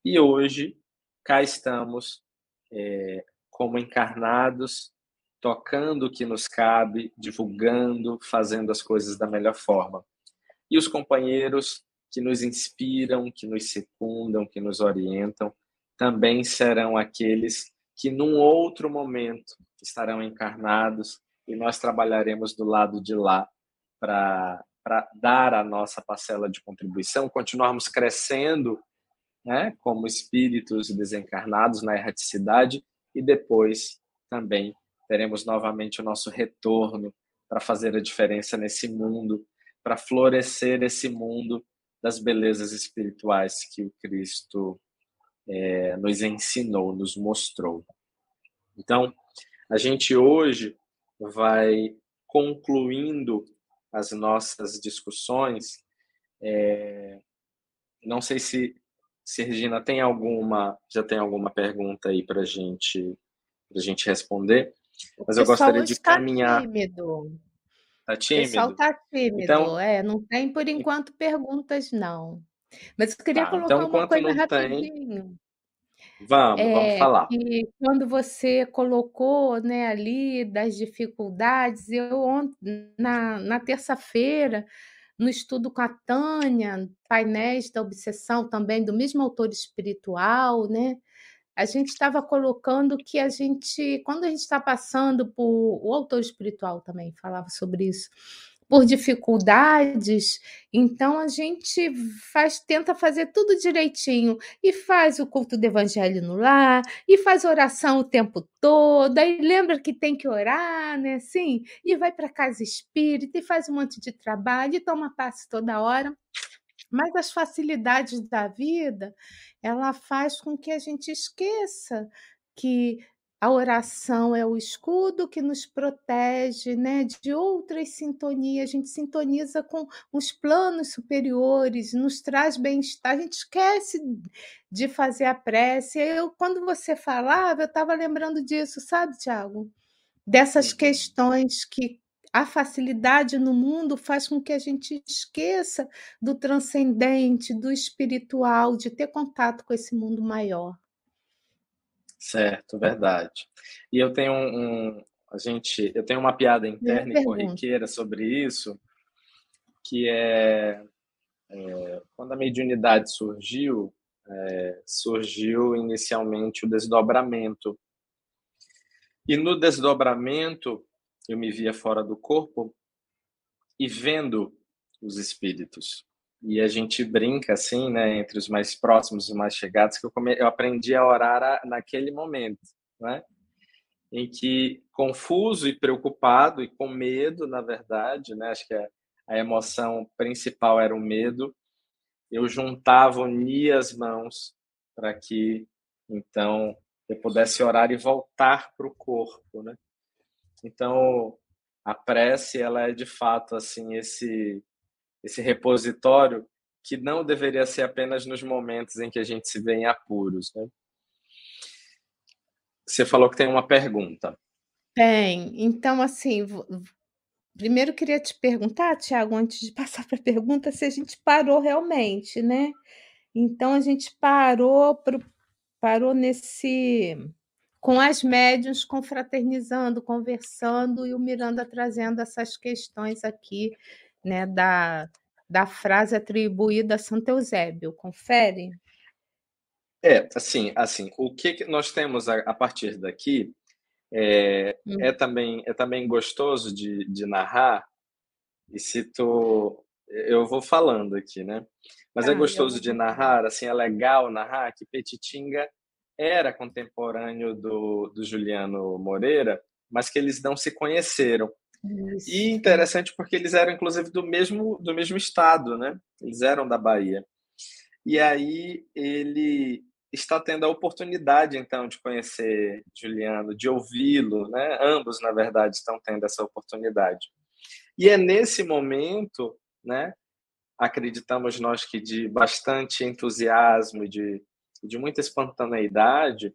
E hoje, cá estamos é, como encarnados, tocando o que nos cabe, divulgando, fazendo as coisas da melhor forma. E os companheiros que nos inspiram, que nos secundam, que nos orientam, também serão aqueles que num outro momento estarão encarnados e nós trabalharemos do lado de lá para dar a nossa parcela de contribuição, continuarmos crescendo né, como espíritos desencarnados na erraticidade e depois também teremos novamente o nosso retorno para fazer a diferença nesse mundo, para florescer esse mundo das belezas espirituais que o Cristo é, nos ensinou, nos mostrou. Então, a gente hoje vai concluindo as nossas discussões. É, não sei se, se Regina tem alguma, já tem alguma pergunta aí para gente, a gente responder, mas eu gostaria de caminhar. Tímido. Tá tímido? O pessoal tá tímido, então, é, não tem por enquanto perguntas, não. Mas eu queria tá, colocar então, uma coisa rapidinho. Tem... Vamos, é, vamos falar. Quando você colocou né, ali das dificuldades, eu na, na terça-feira, no estudo com a Tânia, painéis da obsessão também, do mesmo autor espiritual, né? A gente estava colocando que a gente, quando a gente está passando por. O autor espiritual também falava sobre isso. Por dificuldades, então a gente faz, tenta fazer tudo direitinho e faz o culto do evangelho no lar, e faz oração o tempo todo, aí lembra que tem que orar, né? Sim, e vai para casa espírita e faz um monte de trabalho e toma passe toda hora. Mas as facilidades da vida, ela faz com que a gente esqueça que a oração é o escudo que nos protege né, de outras sintonias. A gente sintoniza com os planos superiores, nos traz bem-estar. A gente esquece de fazer a prece. Eu, quando você falava, eu estava lembrando disso, sabe, Tiago? Dessas uhum. questões que a facilidade no mundo faz com que a gente esqueça do transcendente, do espiritual, de ter contato com esse mundo maior. Certo, verdade. E eu tenho um, a gente, eu tenho uma piada interna e corriqueira sobre isso, que é, é quando a mediunidade surgiu, é, surgiu inicialmente o desdobramento. E no desdobramento eu me via fora do corpo e vendo os espíritos. E a gente brinca assim, né, entre os mais próximos e mais chegados, que eu, come... eu aprendi a orar naquele momento, né? Em que, confuso e preocupado e com medo, na verdade, né? Acho que a, a emoção principal era o medo. Eu juntava, unia as mãos para que, então, eu pudesse orar e voltar para o corpo, né? Então, a prece, ela é de fato assim esse esse repositório que não deveria ser apenas nos momentos em que a gente se vê em apuros, né? Você falou que tem uma pergunta. Tem. Então, assim, primeiro queria te perguntar, Tiago, antes de <laughs> passar para a pergunta, se a gente parou realmente, né? Então, a gente parou, pro, parou nesse. Com as médiuns confraternizando, conversando, e o Miranda trazendo essas questões aqui, né, da, da frase atribuída a Santo Eusébio. Confere? É, assim, assim, o que nós temos a, a partir daqui é, hum. é, também, é também gostoso de, de narrar, e cito, eu vou falando aqui, né? Mas ah, é gostoso de narrar, assim, é legal narrar que Petitinga era contemporâneo do, do Juliano Moreira, mas que eles não se conheceram. Isso. E interessante porque eles eram, inclusive, do mesmo, do mesmo estado, né? Eles eram da Bahia. E aí ele está tendo a oportunidade, então, de conhecer Juliano, de ouvi-lo, né? Ambos, na verdade, estão tendo essa oportunidade. E é nesse momento, né? Acreditamos nós que de bastante entusiasmo, de, de muita espontaneidade,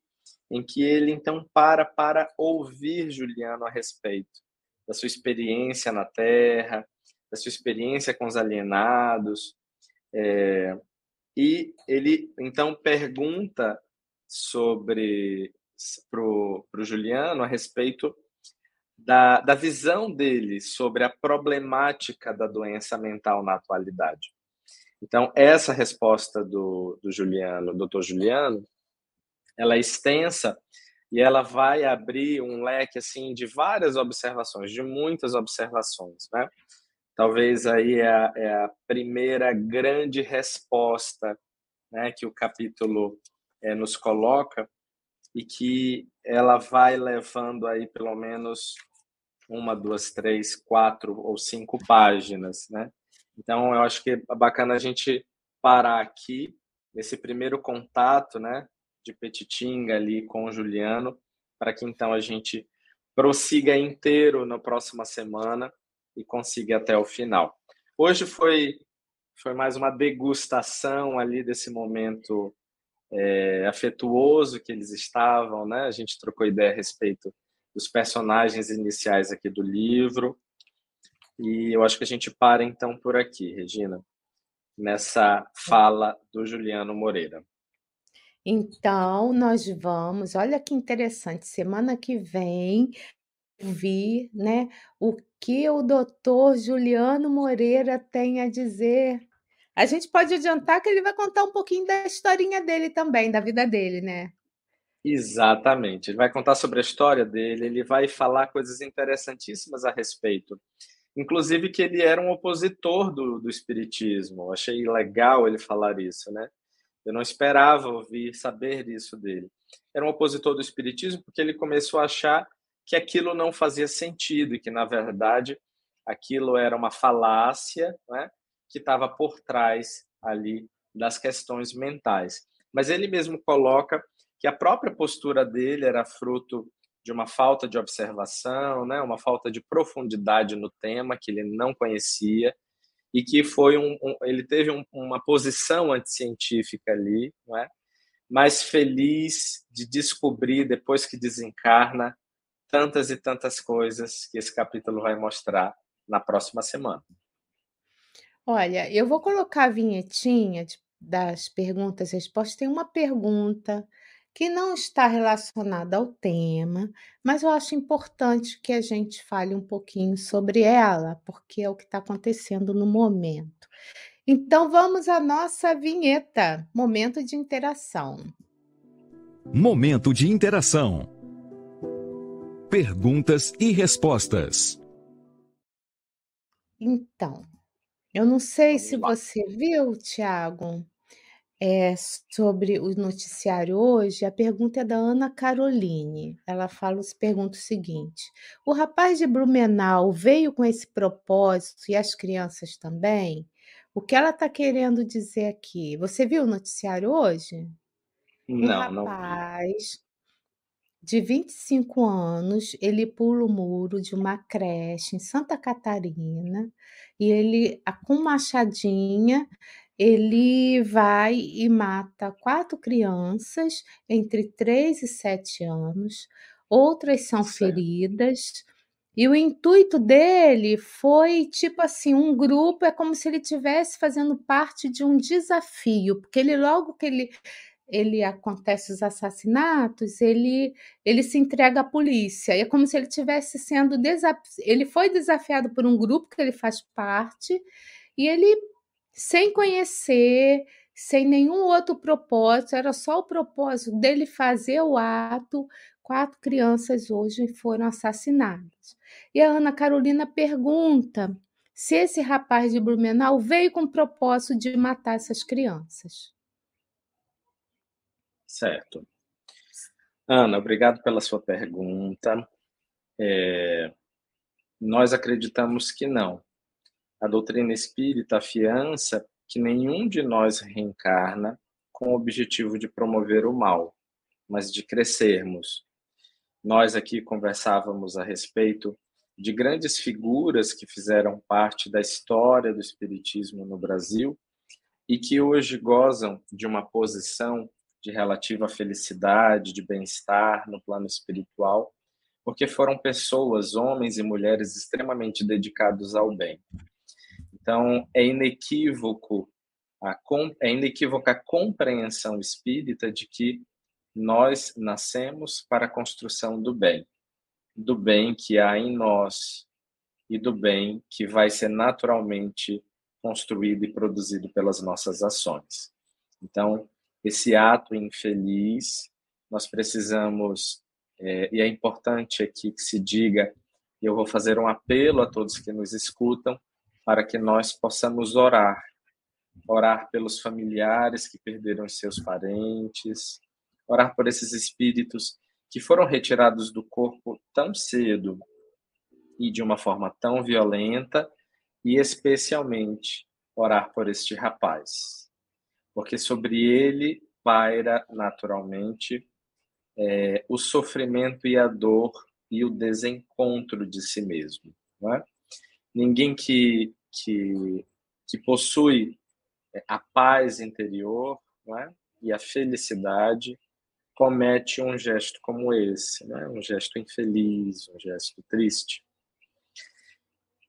em que ele então para para ouvir Juliano a respeito da sua experiência na Terra, da sua experiência com os alienados, é, e ele então pergunta sobre para o Juliano a respeito da, da visão dele sobre a problemática da doença mental na atualidade. Então, essa resposta do, do Juliano, doutor Juliano, ela é extensa e ela vai abrir um leque assim de várias observações, de muitas observações, né? Talvez aí é a, é a primeira grande resposta né, que o capítulo é, nos coloca e que ela vai levando aí pelo menos uma, duas, três, quatro ou cinco páginas, né? Então eu acho que é bacana a gente parar aqui nesse primeiro contato, né, de Petitinga ali com o Juliano, para que então a gente prossiga inteiro na próxima semana e consiga até o final. Hoje foi foi mais uma degustação ali desse momento é, afetuoso que eles estavam, né? A gente trocou ideia a respeito dos personagens iniciais aqui do livro. E eu acho que a gente para então por aqui, Regina, nessa fala do Juliano Moreira. Então, nós vamos, olha que interessante, semana que vem ouvir, né, o que o doutor Juliano Moreira tem a dizer. A gente pode adiantar que ele vai contar um pouquinho da historinha dele também, da vida dele, né? Exatamente. Ele vai contar sobre a história dele, ele vai falar coisas interessantíssimas a respeito. Inclusive que ele era um opositor do, do espiritismo. Achei legal ele falar isso, né? Eu não esperava ouvir, saber disso dele. Era um opositor do espiritismo porque ele começou a achar que aquilo não fazia sentido e que, na verdade, aquilo era uma falácia né, que estava por trás ali das questões mentais. Mas ele mesmo coloca que a própria postura dele era fruto de uma falta de observação, né, uma falta de profundidade no tema que ele não conhecia e que foi um, um ele teve um, uma posição anticientífica ali, não é? Mas feliz de descobrir depois que desencarna tantas e tantas coisas que esse capítulo vai mostrar na próxima semana. Olha, eu vou colocar a vinhetinha das perguntas e respostas. Tem uma pergunta que não está relacionada ao tema, mas eu acho importante que a gente fale um pouquinho sobre ela, porque é o que está acontecendo no momento. Então vamos à nossa vinheta, momento de interação. Momento de interação. Perguntas e respostas. Então, eu não sei se você viu, Tiago, é, sobre o noticiário hoje. A pergunta é da Ana Caroline. Ela fala, pergunta o seguinte: o rapaz de Blumenau veio com esse propósito e as crianças também? O que ela está querendo dizer aqui? Você viu o noticiário hoje? Não, o rapaz, de 25 anos, ele pula o muro de uma creche em Santa Catarina e ele, com machadinha, ele vai e mata quatro crianças entre 3 e 7 anos, outras são Certo. feridas. E o intuito dele foi tipo assim, um grupo, é como se ele tivesse fazendo parte de um desafio, porque ele logo que ele ele acontece os assassinatos, ele ele se entrega à polícia. É como se ele tivesse sendo desaf ele foi desafiado por um grupo que ele faz parte, e ele, sem conhecer, sem nenhum outro propósito, era só o propósito dele fazer o ato, quatro crianças hoje foram assassinadas. E a Ana Carolina pergunta se esse rapaz de Blumenau veio com o propósito de matar essas crianças. Certo. Ana, obrigado pela sua pergunta. É, nós acreditamos que não. A doutrina espírita afiança que nenhum de nós reencarna com o objetivo de promover o mal, mas de crescermos. Nós aqui conversávamos a respeito de grandes figuras que fizeram parte da história do Espiritismo no Brasil e que hoje gozam de uma posição de relativa felicidade, de bem-estar no plano espiritual, porque foram pessoas, homens e mulheres extremamente dedicados ao bem. Então, é inequívoco a, é inequívoca a compreensão espírita de que nós nascemos para a construção do bem, do bem que há em nós e do bem que vai ser naturalmente construído e produzido pelas nossas ações. Então, esse ato infeliz, nós precisamos, é, e é importante aqui que se diga, eu vou fazer um apelo a todos que nos escutam, para que nós possamos orar, orar pelos familiares que perderam seus parentes, orar por esses espíritos que foram retirados do corpo tão cedo e de uma forma tão violenta, e especialmente orar por este rapaz, porque sobre ele paira naturalmente é, o sofrimento e a dor e o desencontro de si mesmo. Não é? Ninguém que, que, que possui é, a paz interior não é? e a felicidade comete um gesto como esse, né? um gesto infeliz, um gesto triste.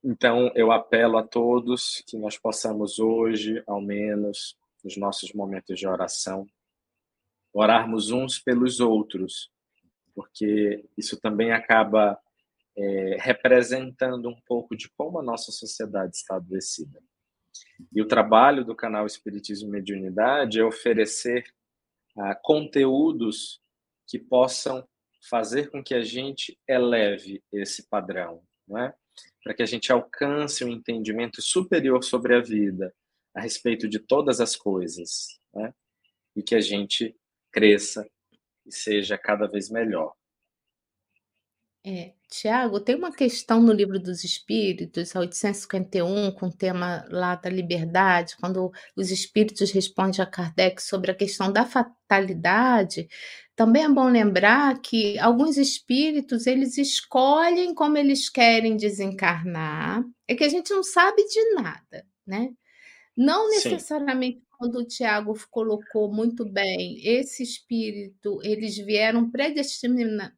Então, eu apelo a todos que nós possamos hoje, ao menos, nos nossos momentos de oração, orarmos uns pelos outros, porque isso também acaba é, representando um pouco de como a nossa sociedade está adoecida. E o trabalho do canal Espiritismo e Mediunidade é oferecer ah, conteúdos que possam fazer com que a gente eleve esse padrão, é? para que a gente alcance um entendimento superior sobre a vida, a respeito de todas as coisas, né? E que a gente cresça e seja cada vez melhor. É, Tiago, tem uma questão no livro dos Espíritos, a 851, com o tema lá da liberdade, quando os Espíritos respondem a Kardec sobre a questão da fatalidade. Também é bom lembrar que alguns espíritos eles escolhem como eles querem desencarnar, é que a gente não sabe de nada, né? Não necessariamente Sim. quando o Tiago colocou muito bem, esse espírito, eles vieram predestina,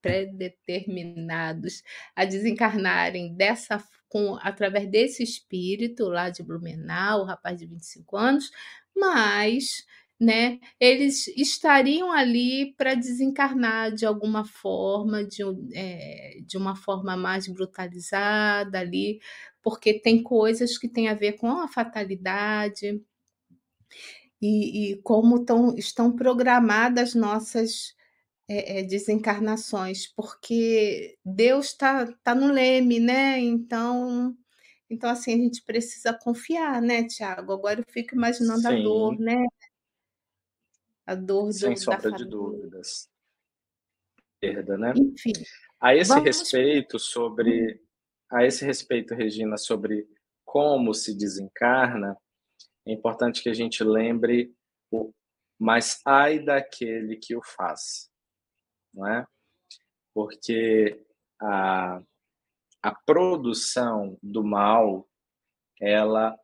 predeterminados a desencarnarem dessa com através desse espírito lá de Blumenau, o rapaz de 25 anos, mas né, eles estariam ali para desencarnar de alguma forma, de, é, de uma forma mais brutalizada ali, porque tem coisas que têm a ver com a fatalidade e, e como tão, estão programadas nossas é, é, desencarnações, porque Deus está tá no leme, né? Então, então, assim, a gente precisa confiar, né, Tiago? Agora eu fico imaginando Sim. a dor, né? A dor Sem do, sombra de dúvidas. Perda, né? Enfim. A esse vamos... respeito sobre a esse respeito, Regina, sobre como se desencarna, é importante que a gente lembre o mas ai daquele que o faz. Não é? Porque a, a produção do mal ela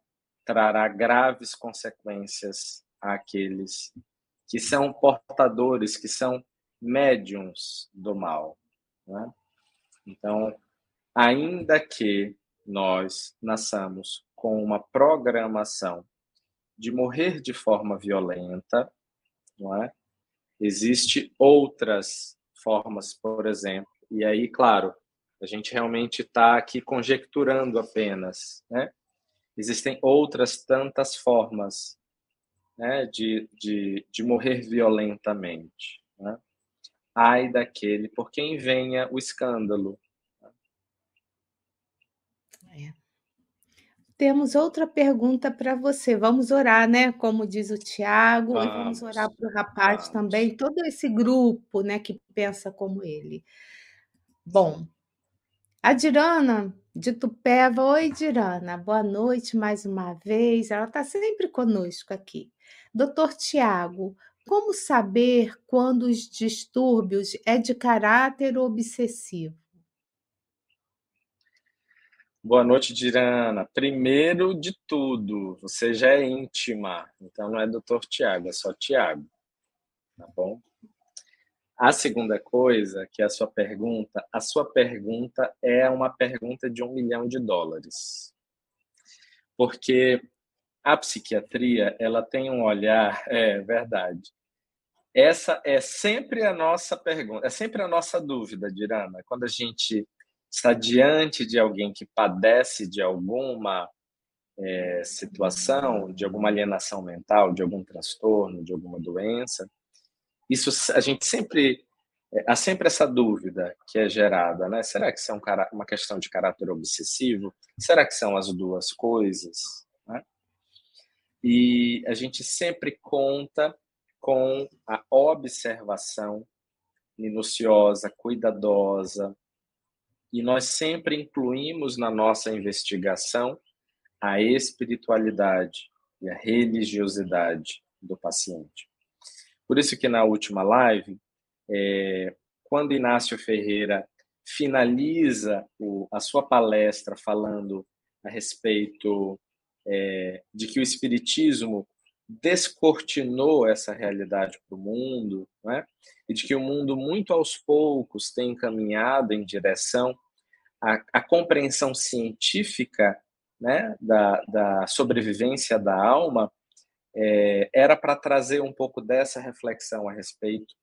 trará graves consequências àqueles que são portadores, que são médiums do mal. Né? Então, ainda que nós nasçamos com uma programação de morrer de forma violenta, não é? Existe outras formas, por exemplo, e aí, claro, a gente realmente está aqui conjecturando apenas, né? Existem outras tantas formas né, de, de, de morrer violentamente. Né? Ai daquele por quem venha o escândalo. Temos outra pergunta para você. Vamos orar, né? Como diz o Tiago, e vamos orar para o rapaz vamos. também, todo esse grupo né, que pensa como ele. Bom, a Dirana de Tupéva. Oi, Dirana, boa noite mais uma vez. Ela está sempre conosco aqui. Doutor Tiago, como saber quando os distúrbios é de caráter obsessivo? Boa noite, Dirana. Primeiro de tudo, você já é íntima, então não é doutor Tiago, é só Tiago. Tá bom? A segunda coisa, que é a sua pergunta, a sua pergunta é uma pergunta de um milhão de dólares. Porque a psiquiatria, ela tem um olhar, é verdade. Essa é sempre a nossa pergunta, é sempre a nossa dúvida, Dirana, quando a gente está diante de alguém que padece de alguma é, situação, de alguma alienação mental, de algum transtorno, de alguma doença, isso a gente sempre é, há sempre essa dúvida que é gerada, né? Será que isso é um, uma questão de caráter obsessivo? Será que são as duas coisas? Né? E a gente sempre conta com a observação minuciosa, cuidadosa, e nós sempre incluímos na nossa investigação a espiritualidade e a religiosidade do paciente. Por isso que na última live, é, quando Inácio Ferreira finaliza o, a sua palestra falando a respeito é, de que o Espiritismo descortinou essa realidade para o mundo, né? e de que o mundo, muito aos poucos, tem encaminhado em direção à, à compreensão científica né? da, da sobrevivência da alma, é, era para trazer um pouco dessa reflexão a respeito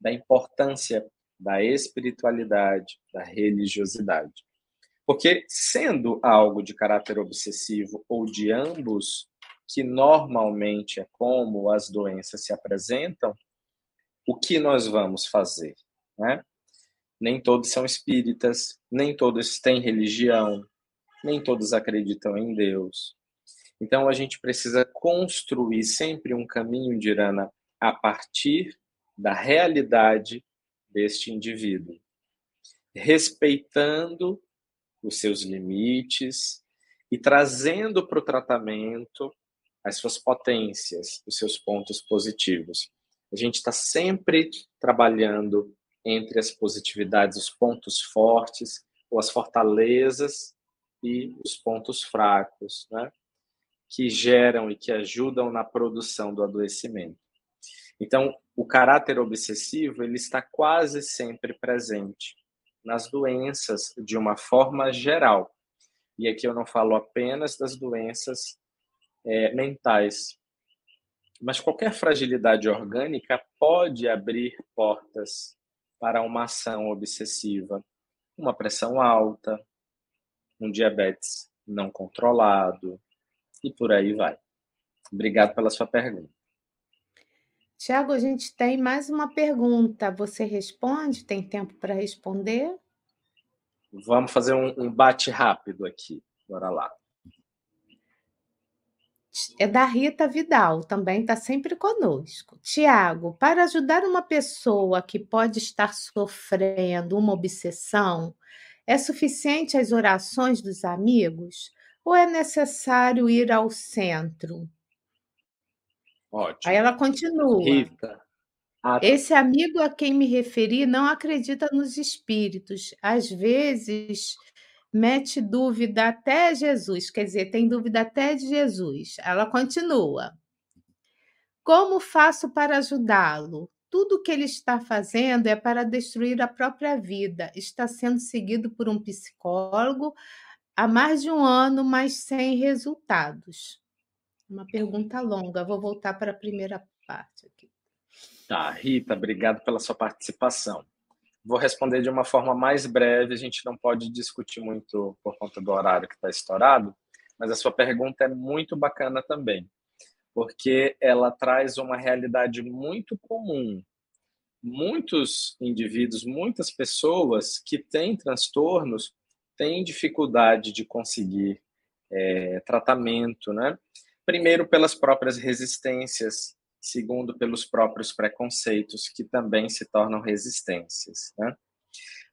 da importância da espiritualidade, da religiosidade. Porque, sendo algo de caráter obsessivo ou de ambos, que normalmente é como as doenças se apresentam, o que nós vamos fazer? Né? Nem todos são espíritas, nem todos têm religião, nem todos acreditam em Deus. Então, a gente precisa construir sempre um caminho de Irana a partir da realidade deste indivíduo, respeitando os seus limites e trazendo para o tratamento as suas potências, os seus pontos positivos. A gente está sempre trabalhando entre as positividades, os pontos fortes, ou as fortalezas e os pontos fracos, né? que geram e que ajudam na produção do adoecimento. Então, o caráter obsessivo ele está quase sempre presente nas doenças de uma forma geral. E aqui eu não falo apenas das doenças é, mentais, mas qualquer fragilidade orgânica pode abrir portas para uma ação obsessiva, uma pressão alta, um diabetes não controlado e por aí vai. Obrigado pela sua pergunta. Tiago, a gente tem mais uma pergunta. Você responde? Tem tempo para responder? Vamos fazer um, um bate rápido aqui. Bora lá. É da Rita Vidal, também está sempre conosco. Tiago, para ajudar uma pessoa que pode estar sofrendo uma obsessão, é suficiente as orações dos amigos ou é necessário ir ao centro? Ótimo. Aí ela continua. Rita, Ah, tá. Esse amigo a quem me referi não acredita nos espíritos. Às vezes mete dúvida até Jesus, quer dizer, tem dúvida até de Jesus. Ela continua. Como faço para ajudá-lo? Tudo que ele está fazendo é para destruir a própria vida. Está sendo seguido por um psicólogo há mais de um ano, mas sem resultados. Uma pergunta longa. Vou voltar para a primeira parte aqui. Tá, Rita, obrigado pela sua participação. Vou responder de uma forma mais breve, a gente não pode discutir muito por conta do horário que está estourado, mas a sua pergunta é muito bacana também, porque ela traz uma realidade muito comum. Muitos indivíduos, muitas pessoas que têm transtornos têm dificuldade de conseguir é, tratamento, né? Primeiro, pelas próprias resistências segundo pelos próprios preconceitos que também se tornam resistências, né?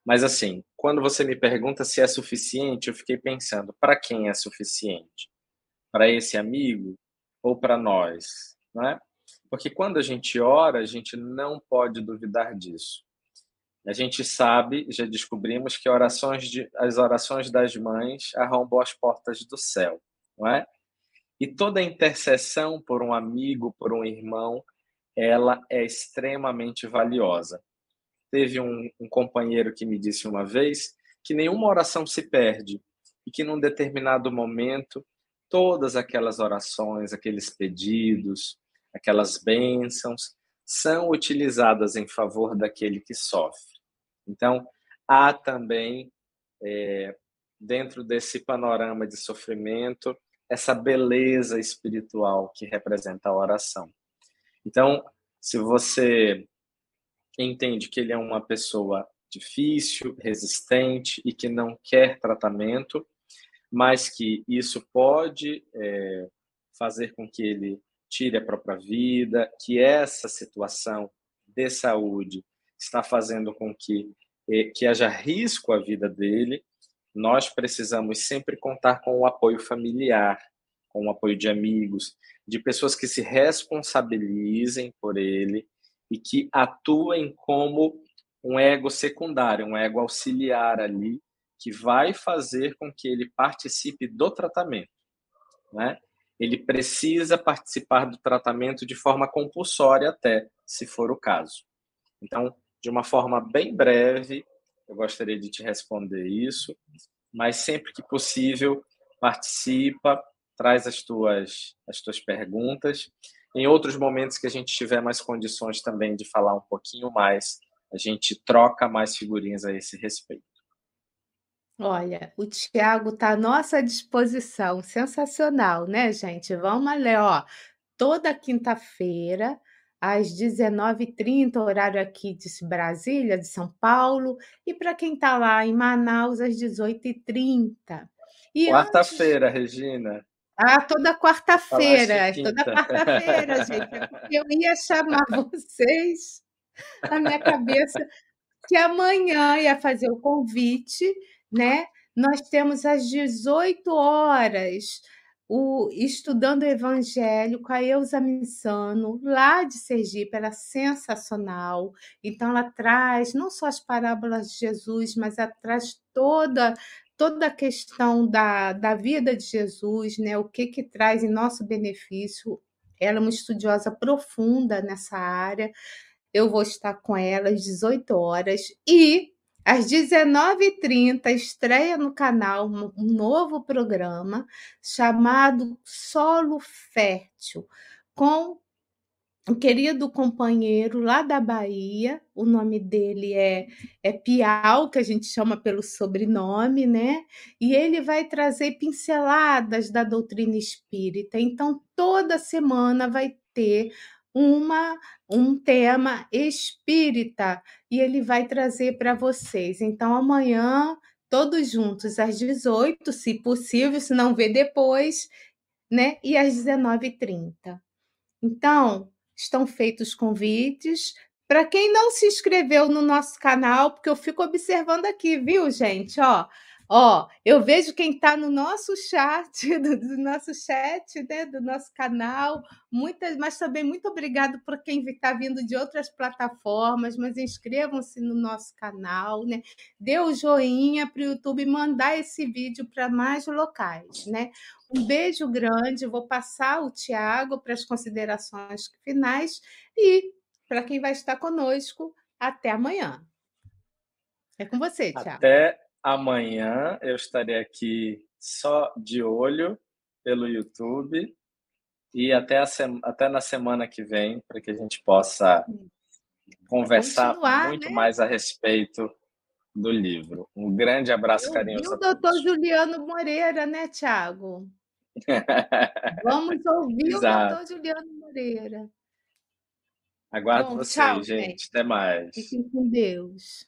Mas assim, quando você me pergunta se é suficiente, eu fiquei pensando, para quem é suficiente? Para esse amigo ou para nós, não é? Porque quando a gente ora, a gente não pode duvidar disso. A gente sabe, já descobrimos que orações de, as orações das mães arrombam as portas do céu, não é? E toda intercessão por um amigo, por um irmão, ela é extremamente valiosa. Teve um, um companheiro que me disse uma vez que nenhuma oração se perde e que num determinado momento todas aquelas orações, aqueles pedidos, aquelas bênçãos são utilizadas em favor daquele que sofre. Então, há também, é, dentro desse panorama de sofrimento, essa beleza espiritual que representa a oração. Então, se você entende que ele é uma pessoa difícil, resistente e que não quer tratamento, mas que isso pode é, fazer com que ele tire a própria vida, que essa situação de saúde está fazendo com que, é, que haja risco à vida dele, nós precisamos sempre contar com o apoio familiar, com o apoio de amigos, de pessoas que se responsabilizem por ele e que atuem como um ego secundário, um ego auxiliar ali, que vai fazer com que ele participe do tratamento. Né? Ele precisa participar do tratamento de forma compulsória, até, se for o caso. Então, de uma forma bem breve, eu gostaria de te responder isso, mas sempre que possível, participa, traz as tuas, as tuas perguntas. Em outros momentos que a gente tiver mais condições também de falar um pouquinho mais, a gente troca mais figurinhas a esse respeito. Olha, o Tiago está à nossa disposição, sensacional, né, gente? Vamos ler, ó, toda quinta-feira, às 19h30, horário aqui de Brasília, de São Paulo, e para quem está lá em Manaus, às 18h30. Quarta-feira, antes... Regina. Ah, toda quarta-feira, toda quarta-feira, gente. É eu ia chamar <laughs> vocês na minha cabeça que amanhã ia fazer o convite, né? Nós temos às 18 horas o Estudando o Evangelho com a Eusa Missano, lá de Sergipe, ela é sensacional. Então, ela traz não só as parábolas de Jesus, mas ela traz toda toda a questão da, da vida de Jesus, né? o que, que traz em nosso benefício. Ela é uma estudiosa profunda nessa área. Eu vou estar com ela às 18 horas e às 19h30 estreia no canal um novo programa chamado Solo Fértil, com um querido companheiro lá da Bahia, o nome dele é, é Piau, que a gente chama pelo sobrenome, né? E ele vai trazer pinceladas da doutrina espírita. Então, toda semana vai ter uma um tema espírita e ele vai trazer para vocês. Então, amanhã, todos juntos, às 18, se possível, se não ver depois, né? E às 19h30. Então, estão feitos convites. Para quem não se inscreveu no nosso canal, porque eu fico observando aqui, viu, gente? Ó, Ó, eu vejo quem está no nosso chat, <laughs> do, do, nosso chat, né, do nosso canal, muitas, mas também muito obrigado por quem está vindo de outras plataformas, mas inscrevam-se no nosso canal, né? Dê o joinha para o YouTube mandar esse vídeo para mais locais, né? Um beijo grande, vou passar o Tiago para as considerações finais e para quem vai estar conosco, até amanhã. É com você, Tiago. Até amanhã eu estarei aqui só de olho pelo YouTube e até, a até na semana que vem para que a gente possa conversar muito né? mais a respeito do livro. Um grande abraço eu carinhoso. o doutor Juliano Moreira, né, Tiago? <laughs> Vamos ouvir Exato. o doutor Juliano Moreira. Aguardo Bom, vocês, tchau, gente. gente. Até mais. Fiquem com Deus.